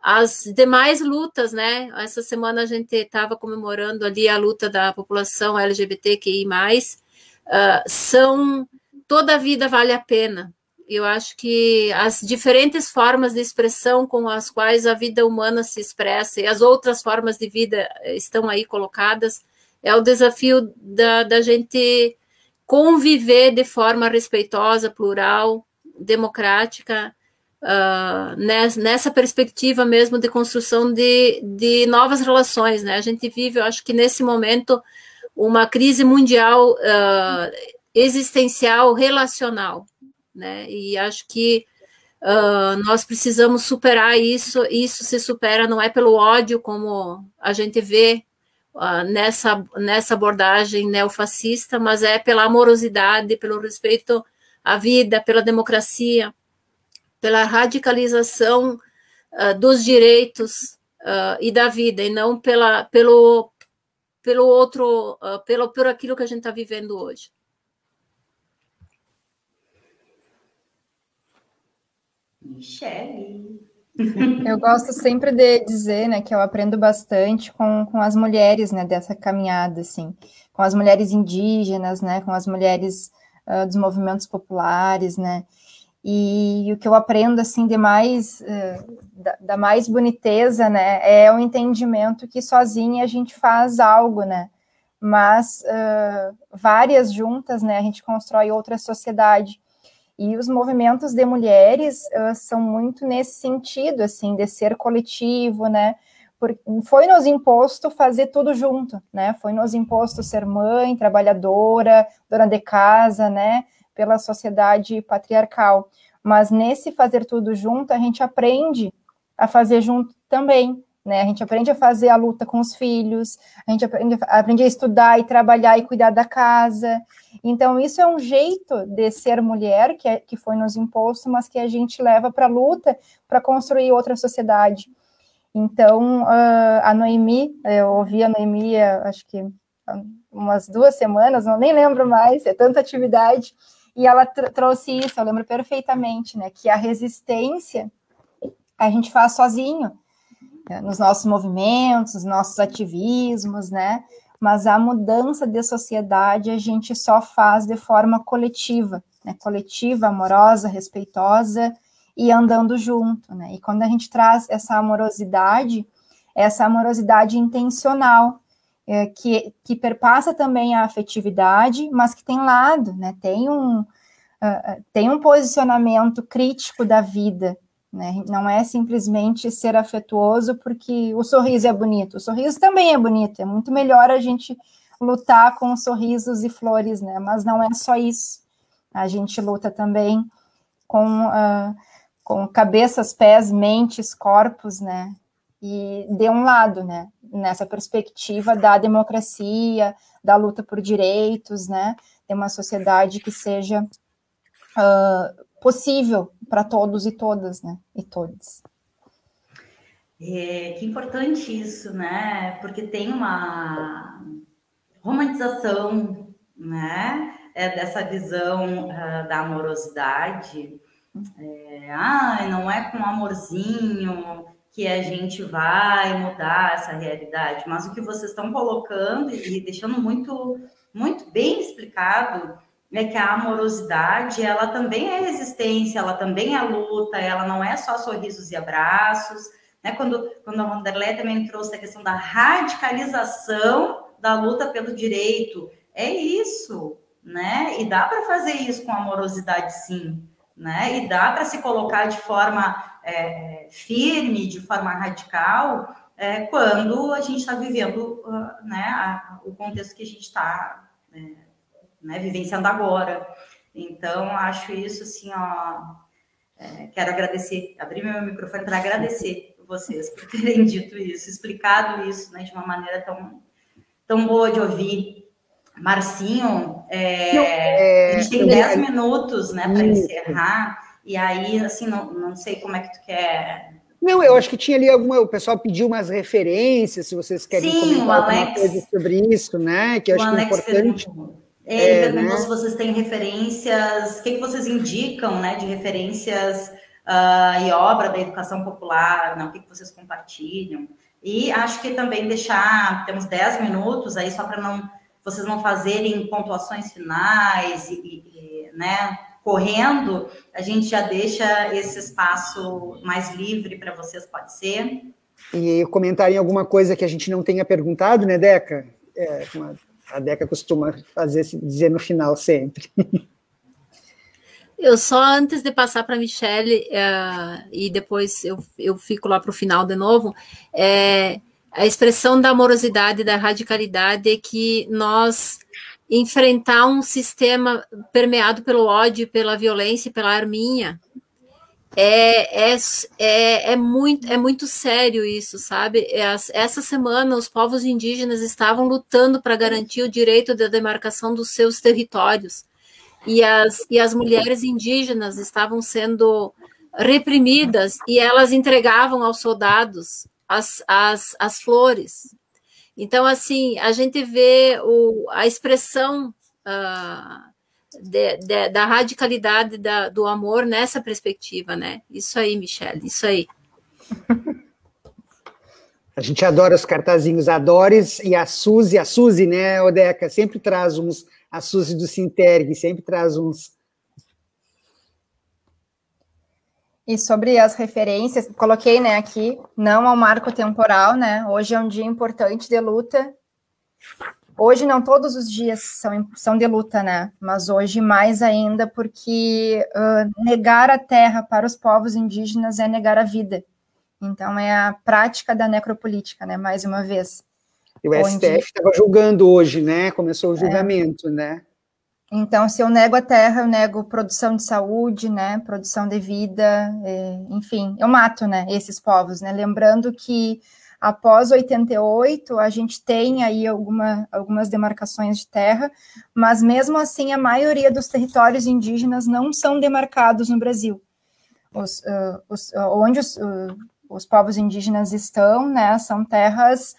as demais lutas, né? Essa semana a gente estava comemorando ali a luta da população LGBTQI+, uh, são... Toda a vida vale a pena. Eu acho que as diferentes formas de expressão com as quais a vida humana se expressa e as outras formas de vida estão aí colocadas, é o desafio da, da gente conviver de forma respeitosa, plural, democrática, uh, nessa perspectiva mesmo de construção de, de novas relações. Né? A gente vive, eu acho que nesse momento, uma crise mundial uh, existencial relacional. Né? E acho que uh, nós precisamos superar isso. Isso se supera não é pelo ódio, como a gente vê uh, nessa, nessa abordagem neofascista, mas é pela amorosidade, pelo respeito à vida, pela democracia, pela radicalização uh, dos direitos uh, e da vida, e não pela, pelo, pelo outro, pelo, por aquilo que a gente está vivendo hoje. Michele. Eu gosto sempre de dizer, né, que eu aprendo bastante com, com as mulheres, né, dessa caminhada, assim, com as mulheres indígenas, né, com as mulheres uh, dos movimentos populares, né, e o que eu aprendo, assim, de mais, uh, da, da, mais boniteza, né, é o entendimento que sozinha a gente faz algo, né, mas uh, várias juntas, né, a gente constrói outra sociedade, e os movimentos de mulheres uh, são muito nesse sentido, assim, de ser coletivo, né? Porque foi nos imposto fazer tudo junto, né? Foi nos imposto ser mãe, trabalhadora, dona de casa, né? Pela sociedade patriarcal. Mas nesse fazer tudo junto, a gente aprende a fazer junto também, né? A gente aprende a fazer a luta com os filhos, a gente aprende, aprende a estudar e trabalhar e cuidar da casa. Então, isso é um jeito de ser mulher que, é, que foi nos imposto, mas que a gente leva para a luta para construir outra sociedade. Então, uh, a Noemi, eu ouvi a Noemi, acho que umas duas semanas, não nem lembro mais, é tanta atividade, e ela tr trouxe isso, eu lembro perfeitamente, né, que a resistência a gente faz sozinho, nos nossos movimentos, nos nossos ativismos, né? Mas a mudança de sociedade a gente só faz de forma coletiva, né? Coletiva, amorosa, respeitosa e andando junto, né? E quando a gente traz essa amorosidade, essa amorosidade intencional, é, que, que perpassa também a afetividade, mas que tem lado, né? Tem um, uh, tem um posicionamento crítico da vida, né? Não é simplesmente ser afetuoso porque o sorriso é bonito. O sorriso também é bonito. É muito melhor a gente lutar com sorrisos e flores, né? Mas não é só isso. A gente luta também com, uh, com cabeças, pés, mentes, corpos, né? E de um lado, né? Nessa perspectiva da democracia, da luta por direitos, né? De uma sociedade que seja uh, possível para todos e todas, né? E todos. É, que importante isso, né? Porque tem uma romantização, né? É, dessa visão uh, da amorosidade. É, ah, não é com amorzinho que a gente vai mudar essa realidade, mas o que vocês estão colocando e deixando muito, muito bem explicado é que a amorosidade, ela também é resistência, ela também é luta, ela não é só sorrisos e abraços, né? Quando, quando a Vanderlei também trouxe a questão da radicalização da luta pelo direito. É isso, né? E dá para fazer isso com amorosidade, sim, né? E dá para se colocar de forma é, firme, de forma radical, é, quando a gente está vivendo uh, né, a, o contexto que a gente está é, né, vivenciando agora. Então, acho isso assim, ó. É, quero agradecer, abrir meu microfone para agradecer vocês por terem [LAUGHS] dito isso, explicado isso né, de uma maneira tão, tão boa de ouvir. Marcinho, é, é, a gente tem 10 minutos né, para encerrar, e aí, assim, não, não sei como é que tu quer não, eu acho que tinha ali alguma. O pessoal pediu umas referências, se vocês querem Sim, comentar alguma Alex, coisa sobre isso, né? Que eu acho que é importante. É, perguntou né? se vocês têm referências, o que, que vocês indicam, né, de referências uh, e obra da educação popular, né, o que, que vocês compartilham. E acho que também deixar, temos 10 minutos aí, só para não vocês não fazerem pontuações finais e, e, né, correndo, a gente já deixa esse espaço mais livre para vocês, pode ser? E comentarem alguma coisa que a gente não tenha perguntado, né, Deca? É, uma a Deca costuma fazer dizer no final sempre. Eu só antes de passar para a Michelle uh, e depois eu, eu fico lá para o final de novo, é, a expressão da amorosidade, da radicalidade é que nós enfrentar um sistema permeado pelo ódio, pela violência, pela arminha, é, é, é, é, muito, é muito sério isso, sabe? Essa semana, os povos indígenas estavam lutando para garantir o direito da demarcação dos seus territórios. E as, e as mulheres indígenas estavam sendo reprimidas e elas entregavam aos soldados as, as, as flores. Então, assim, a gente vê o, a expressão. Uh, de, de, da radicalidade da, do amor nessa perspectiva, né? Isso aí, Michelle, isso aí. A gente adora os cartazinhos Adores e a Suzy, a Suzy, né, Odeca, sempre traz uns, a Suzy do Sinterg, sempre traz uns. E sobre as referências, coloquei, né, aqui, não ao marco temporal, né, hoje é um dia importante de luta, Hoje não todos os dias são, são de luta, né? Mas hoje mais ainda porque uh, negar a terra para os povos indígenas é negar a vida. Então é a prática da necropolítica, né? Mais uma vez. E o onde... STF estava julgando hoje, né? Começou o é. julgamento, é. né? Então, se eu nego a terra, eu nego produção de saúde, né? Produção de vida, é, enfim, eu mato, né? Esses povos, né? Lembrando que Após 88, a gente tem aí alguma, algumas demarcações de terra, mas mesmo assim a maioria dos territórios indígenas não são demarcados no Brasil. Os, uh, os, uh, onde os, uh, os povos indígenas estão, né, são terras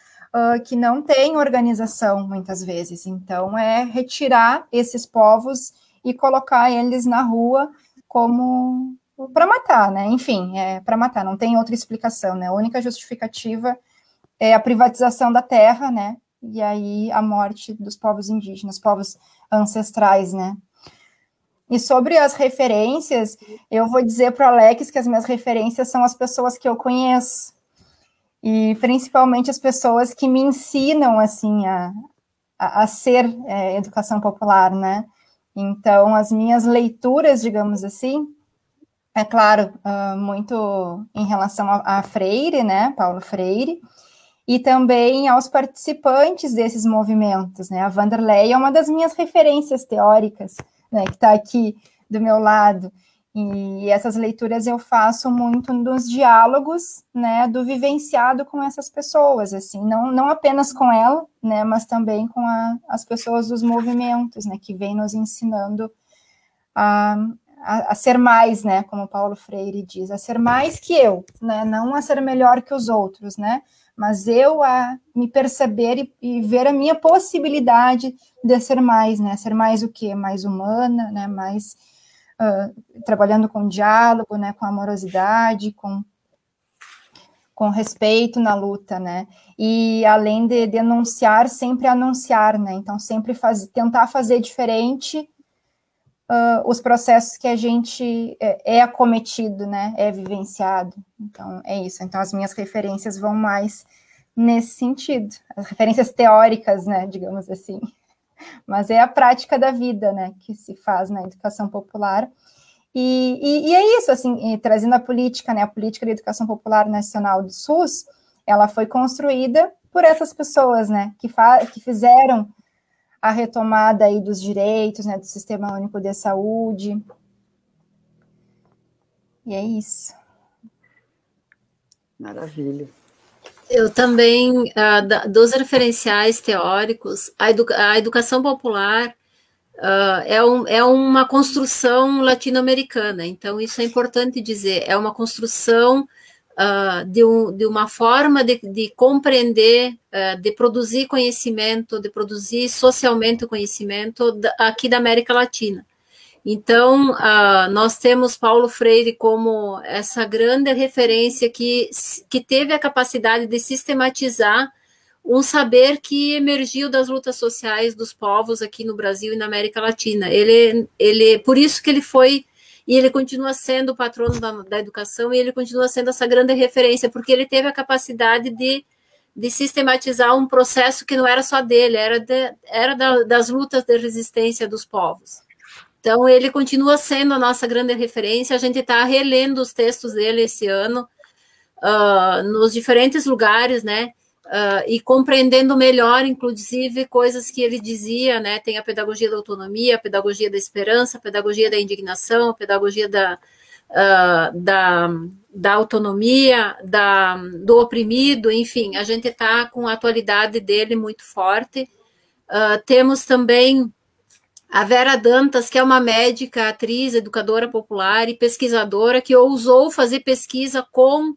que não têm organização muitas vezes. Então, é retirar esses povos e colocar eles na rua como para matar, né? Enfim, é para matar, não tem outra explicação, né? A única justificativa é a privatização da terra, né? E aí a morte dos povos indígenas, povos ancestrais, né? E sobre as referências, eu vou dizer para o Alex que as minhas referências são as pessoas que eu conheço. E principalmente as pessoas que me ensinam, assim, a, a, ser é, educação popular, né? Então, as minhas leituras, digamos assim, é claro, uh, muito em relação a, a Freire, né? Paulo Freire, e também aos participantes desses movimentos. Né? A Vanderlei é uma das minhas referências teóricas, né, que está aqui do meu lado. E essas leituras eu faço muito nos diálogos, né, do vivenciado com essas pessoas, assim, não, não apenas com ela, né, mas também com a, as pessoas dos movimentos, né, que vêm nos ensinando a, a, a, ser mais, né, como Paulo Freire diz, a ser mais que eu, né, não a ser melhor que os outros, né, mas eu a me perceber e, e, ver a minha possibilidade de ser mais, né? Ser mais o quê? Mais humana, né? Mais uh, trabalhando com diálogo, né? Com amorosidade, com com respeito na luta, né? E além de denunciar, sempre anunciar, né? Então sempre faz, tentar fazer diferente uh, os processos que a gente é, é acometido, né? É vivenciado. Então, é isso. Então, as minhas referências vão mais nesse sentido, as referências teóricas, né, digamos assim. [LAUGHS] Mas é a prática da vida, né, que se faz na educação popular. E, e, e é isso, assim, trazendo a política, né, a política de educação popular nacional do SUS, ela foi construída por essas pessoas, né, que, que fizeram a retomada aí dos direitos, né, do Sistema Único de Saúde. E é isso. Maravilha. Eu também, uh, dos referenciais teóricos, a, a educação popular uh, é, um, é uma construção latino-americana, então isso é importante dizer, é uma construção uh, de, um, de, uma forma de, de compreender, de produzir conhecimento, de produzir socialmente o conhecimento aqui da América Latina. Então, uh, nós temos Paulo Freire como essa grande referência que, que teve a capacidade de sistematizar um saber que emergiu das lutas sociais dos povos aqui no Brasil e na América Latina. Ele, ele, por isso que ele foi e ele continua sendo o patrono da, da educação e ele continua sendo essa grande referência, porque ele teve a capacidade de, de sistematizar um processo que não era só dele, era, de, era da, das lutas de resistência dos povos. Então, ele continua sendo a nossa grande referência. A gente está relendo os textos dele esse ano, uh, nos diferentes lugares, né? Uh, e compreendendo melhor, inclusive, coisas que ele dizia, né? Tem a pedagogia da autonomia, a pedagogia da esperança, a pedagogia da indignação, a pedagogia da, uh, da, da autonomia, da, do oprimido, enfim, a gente está com a atualidade dele muito forte. Uh, temos também a Vera Dantas, que é uma médica, atriz, educadora popular e pesquisadora, que ousou fazer pesquisa com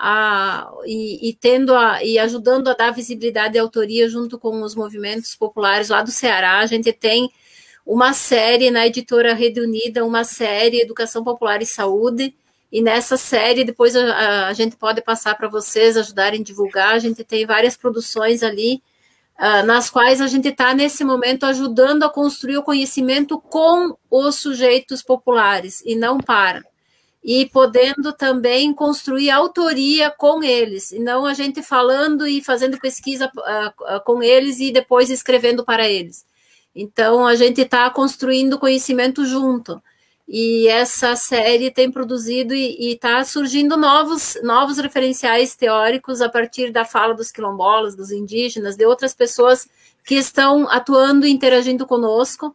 a, e, e, tendo a, e ajudando a dar visibilidade e autoria junto com os movimentos populares lá do Ceará. A gente tem uma série na editora Rede Unida, uma série Educação Popular e Saúde. E nessa série, depois a, a gente pode passar para vocês ajudarem a divulgar. A gente tem várias produções ali uh, nas quais a gente está, nesse momento, ajudando a construir o conhecimento com os sujeitos populares e não para. E podendo também construir autoria com eles, e não a gente falando e fazendo pesquisa uh, com eles e depois escrevendo para eles. Então, a gente está construindo conhecimento junto e essa série tem produzido e está surgindo novos, novos referenciais teóricos a partir da fala dos quilombolas, dos indígenas, de outras pessoas que estão atuando e interagindo conosco.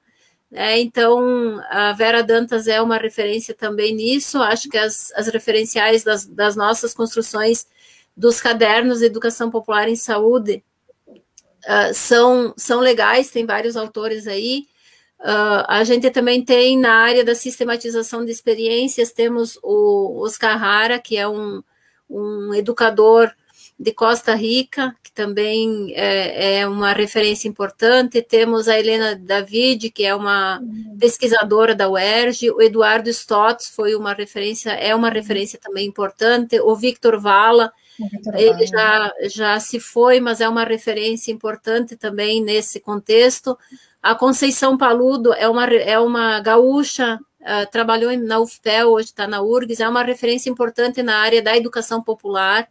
É, então, a Vera Dantas é uma referência também nisso. Acho que as, as referenciais das, das nossas construções dos cadernos de educação popular em saúde uh, são, são legais, tem vários autores aí. Uh, a gente também tem na área da sistematização de experiências, temos o Oscar Hara, que é um, um educador de Costa Rica, que também é, é, uma referência importante. Temos a Helena David, que é uma uhum. pesquisadora da UERJ. O Eduardo Stotts foi uma referência, é uma referência também importante. O Victor Vala, ele já, já se foi, mas é uma referência importante também nesse contexto. A Conceição Paludo é uma, é uma gaúcha, uh, trabalhou na UFPEL, hoje está na URGS, é uma referência importante na área da educação popular.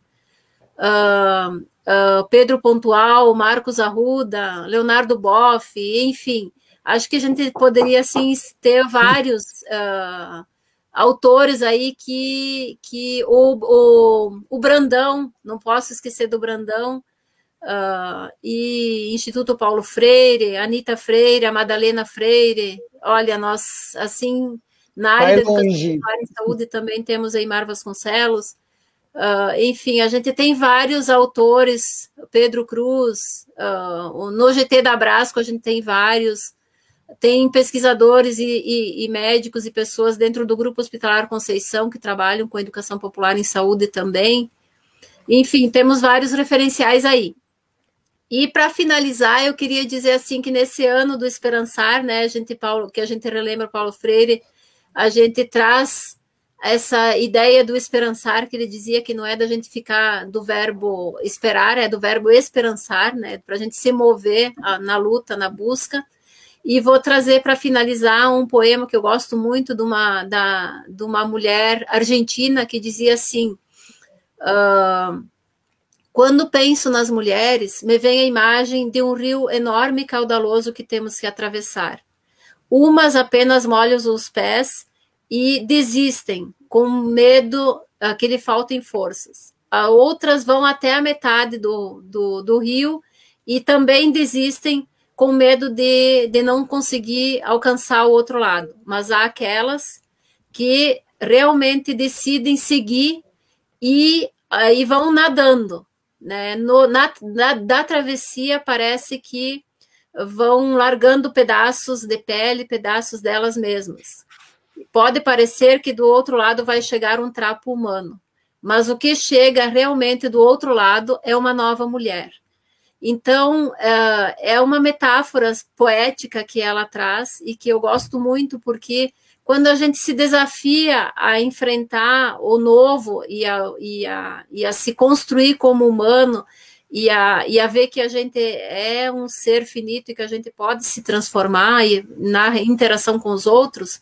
Uh, uh, Pedro Pontual, Marcos Arruda, Leonardo Boff, enfim, acho que a gente poderia assim ter vários autores aí que, que o, o, o Brandão, não posso esquecer do Brandão, Uh, e Instituto Paulo Freire, Anita Freire, a Madalena Freire, olha, nós, assim, na área da educação e saúde também temos aí Mar Vasconcelos, uh, enfim, a gente tem vários autores, Pedro Cruz, uh, no GT da Brasco a gente tem vários, tem pesquisadores e, e, e, médicos e pessoas dentro do Grupo Hospitalar Conceição que trabalham com educação popular em saúde também, enfim, temos vários referenciais aí. E para finalizar, eu queria dizer assim que nesse ano do Esperançar, né, a gente Paulo, que a gente relembra Paulo Freire, a gente traz essa ideia do esperançar que ele dizia que não é da gente ficar do verbo esperar, é do verbo esperançar, né, para a gente se mover na luta, na busca. E vou trazer para finalizar um poema que eu gosto muito de uma, da, de uma mulher argentina que dizia assim: uh, Quando penso nas mulheres, me vem a imagem de um rio enorme e caudaloso que temos que atravessar. Umas apenas molham os pés e desistem, com medo que lhe faltem forças. Outras vão até a metade do, do, do rio e também desistem com medo de, de não conseguir alcançar o outro lado. Mas há aquelas que realmente decidem seguir e, e vão nadando. Né? No, na, na, da travessia parece que vão largando pedaços de pele, pedaços delas mesmas. Pode parecer que do outro lado vai chegar um trapo humano, mas o que chega realmente do outro lado é uma nova mulher. Então, é, é uma metáfora poética que ela traz e que eu gosto muito, porque quando a gente se desafia a enfrentar o novo e a, e a, e a se construir como humano, e a, e a ver que a gente é um ser finito e que a gente pode se transformar e, na interação com os outros,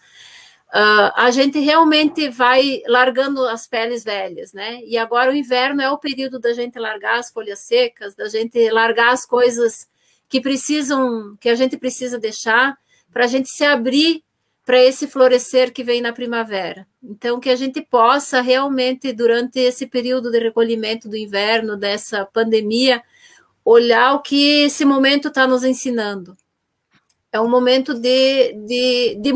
uh, a gente realmente vai largando as peles velhas, né? E agora o inverno é o período da gente largar as folhas secas, da gente largar as coisas que precisam, que a gente precisa deixar, para a gente se abrir para esse florescer que vem na primavera. Então, que a gente possa realmente, durante esse período de recolhimento do inverno, dessa pandemia, olhar o que esse momento está nos ensinando. É um momento de, de, de,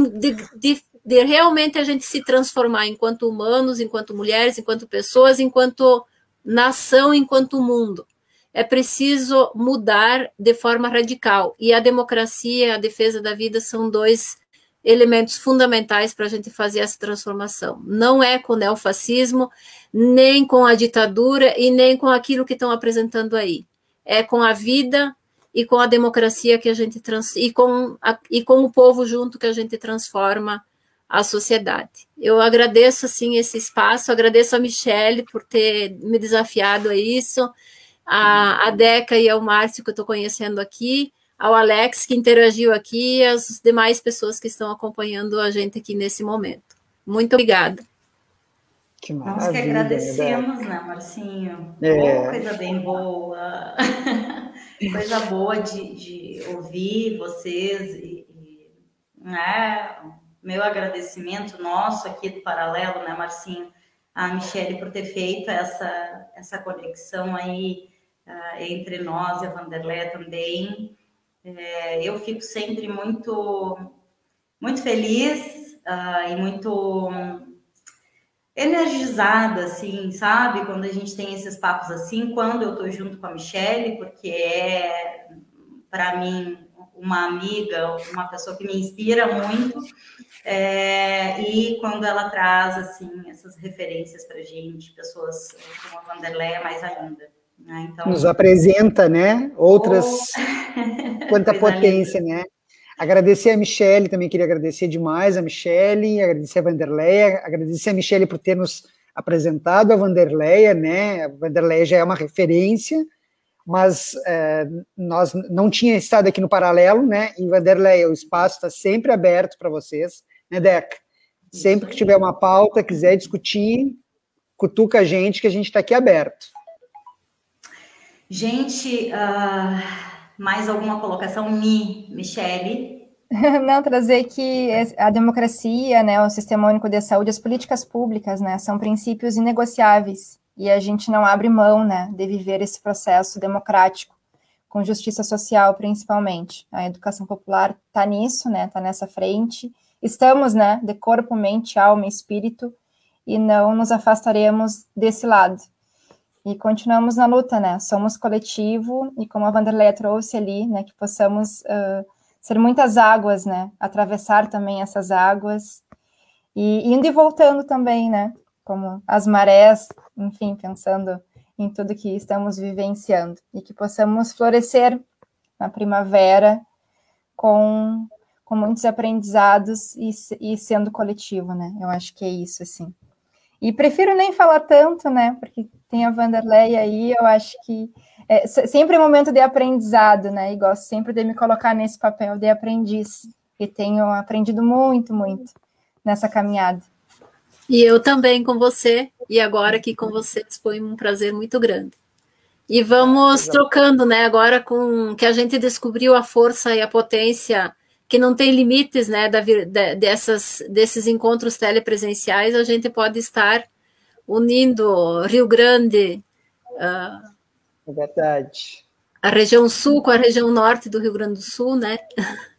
de, de realmente a gente se transformar enquanto humanos, enquanto mulheres, enquanto pessoas, enquanto nação, enquanto mundo. É preciso mudar de forma radical. E a democracia e a defesa da vida são dois elementos fundamentais para a gente fazer essa transformação. Não é com o neofascismo, nem com a ditadura e nem com aquilo que estão apresentando aí. É com a vida e com a democracia que a gente trans, e com a, e com o povo junto que a gente transforma a sociedade. Eu agradeço assim esse espaço, agradeço a Michelle por ter me desafiado a isso, a, a Deca e ao Márcio que eu estou conhecendo aqui ao Alex que interagiu aqui e às demais pessoas que estão acompanhando a gente aqui nesse momento. Muito obrigada. Que Nós que agradecemos, né, Marcinho? É. Oh, coisa bem boa. [LAUGHS] coisa boa de, de ouvir vocês e, e né, meu agradecimento nosso aqui do Paralelo, né, Marcinho, a Michelle por ter feito essa, essa conexão aí uh, entre nós e a Vanderlei também. É, eu fico sempre muito, muito feliz uh, e muito energizada, assim, sabe? Quando a gente tem esses papos assim, quando eu tô junto com a Michelle, porque é, para mim, uma amiga, uma pessoa que me inspira muito, é, e quando ela traz, assim, essas referências para gente, pessoas como a Vanderleia mais ainda. Né? Então, Nos apresenta, né? Outras. Oh. [LAUGHS] Quanta potência, né? Agradecer a Michelle, também queria agradecer demais a Michelle, agradecer a Vanderleia, agradecer a Michelle por ter nos apresentado a Vanderleia, né? A Vanderleia já é uma referência, mas é, nós não tinha estado aqui no paralelo, né? E Vanderleia, o espaço está sempre aberto para vocês, né, Deca? Sempre que tiver uma pauta, quiser discutir, cutuca a gente, que a gente está aqui aberto. Gente, uh, mais alguma colocação? Mi, Michele? [LAUGHS] Não, trazer que a democracia, né, o Sistema Único de Saúde, as políticas públicas, né, são princípios inegociáveis e a gente não abre mão, né, de viver esse processo democrático com justiça social, principalmente. A educação popular está nisso, né, está nessa frente. Estamos, né, de corpo, mente, alma espírito e não nos afastaremos desse lado. E continuamos na luta, né? Somos coletivo e como a Vanderlei trouxe ali, né, que possamos uh, ser muitas águas, né? Atravessar também essas águas e indo e voltando também, né? Como as marés, enfim, pensando em tudo que estamos vivenciando e que possamos florescer na primavera com, com muitos aprendizados e, e sendo coletivo, né? Eu acho que é isso, assim. E prefiro nem falar tanto, né? Porque tem a Vanderlei aí, eu acho que é sempre é momento de aprendizado, né? E gosto sempre de me colocar nesse papel de aprendiz, e tenho aprendido muito, muito nessa caminhada. E eu também com você, e agora aqui com vocês foi um prazer muito grande. E vamos trocando, né? Agora com que a gente descobriu a força e a potência que não tem limites, né? Da, de, dessas, desses encontros telepresenciais, a gente pode estar unindo Rio Grande. Uh, é verdade. A região sul com a região norte do Rio Grande do Sul, né? [LAUGHS]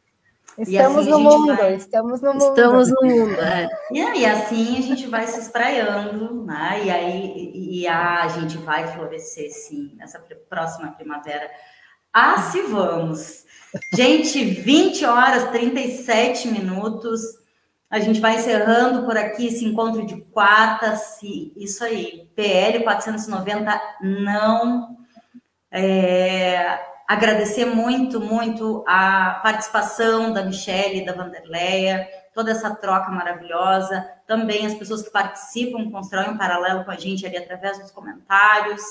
Estamos assim no mundo, vai... estamos no mundo. Estamos no mundo, é. E, e assim a gente vai se espraiando, né? E aí e a gente vai florescer, sim, nessa próxima primavera. Ah, se vamos! Gente, 20 horas 37 minutos. A gente vai encerrando por aqui esse encontro de quarta. Se, isso aí, PL 490 não. É, agradecer muito, muito a participação da Michelle, da Vanderleia, toda essa troca maravilhosa. Também as pessoas que participam, constroem um paralelo com a gente ali através dos comentários.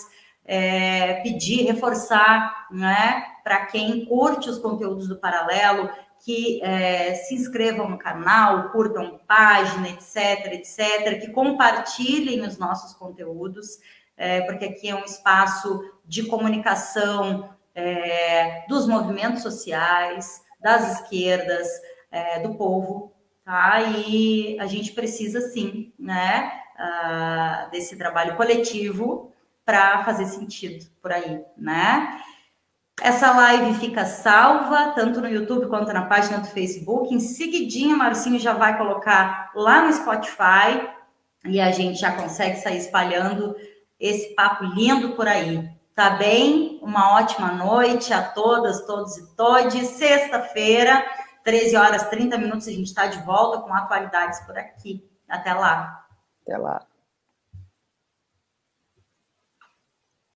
É, pedir, reforçar, né, para quem curte os conteúdos do Paralelo, que é, se inscrevam no canal, curtam página, etc, etc, que compartilhem os nossos conteúdos, é, porque aqui é um espaço de comunicação é, dos movimentos sociais, das esquerdas, é, do povo, tá? E a gente precisa sim, né, uh, desse trabalho coletivo para fazer sentido por aí, né? Essa live fica salva, tanto no YouTube quanto na página do Facebook. Em seguidinho, Marcinho já vai colocar lá no Spotify e a gente já consegue sair espalhando esse papo lindo por aí. Tá bem? Uma ótima noite a todas, todos e todes. Sexta-feira, 13 horas 30 minutos, a gente está de volta com atualidades por aqui. Até lá. Até lá.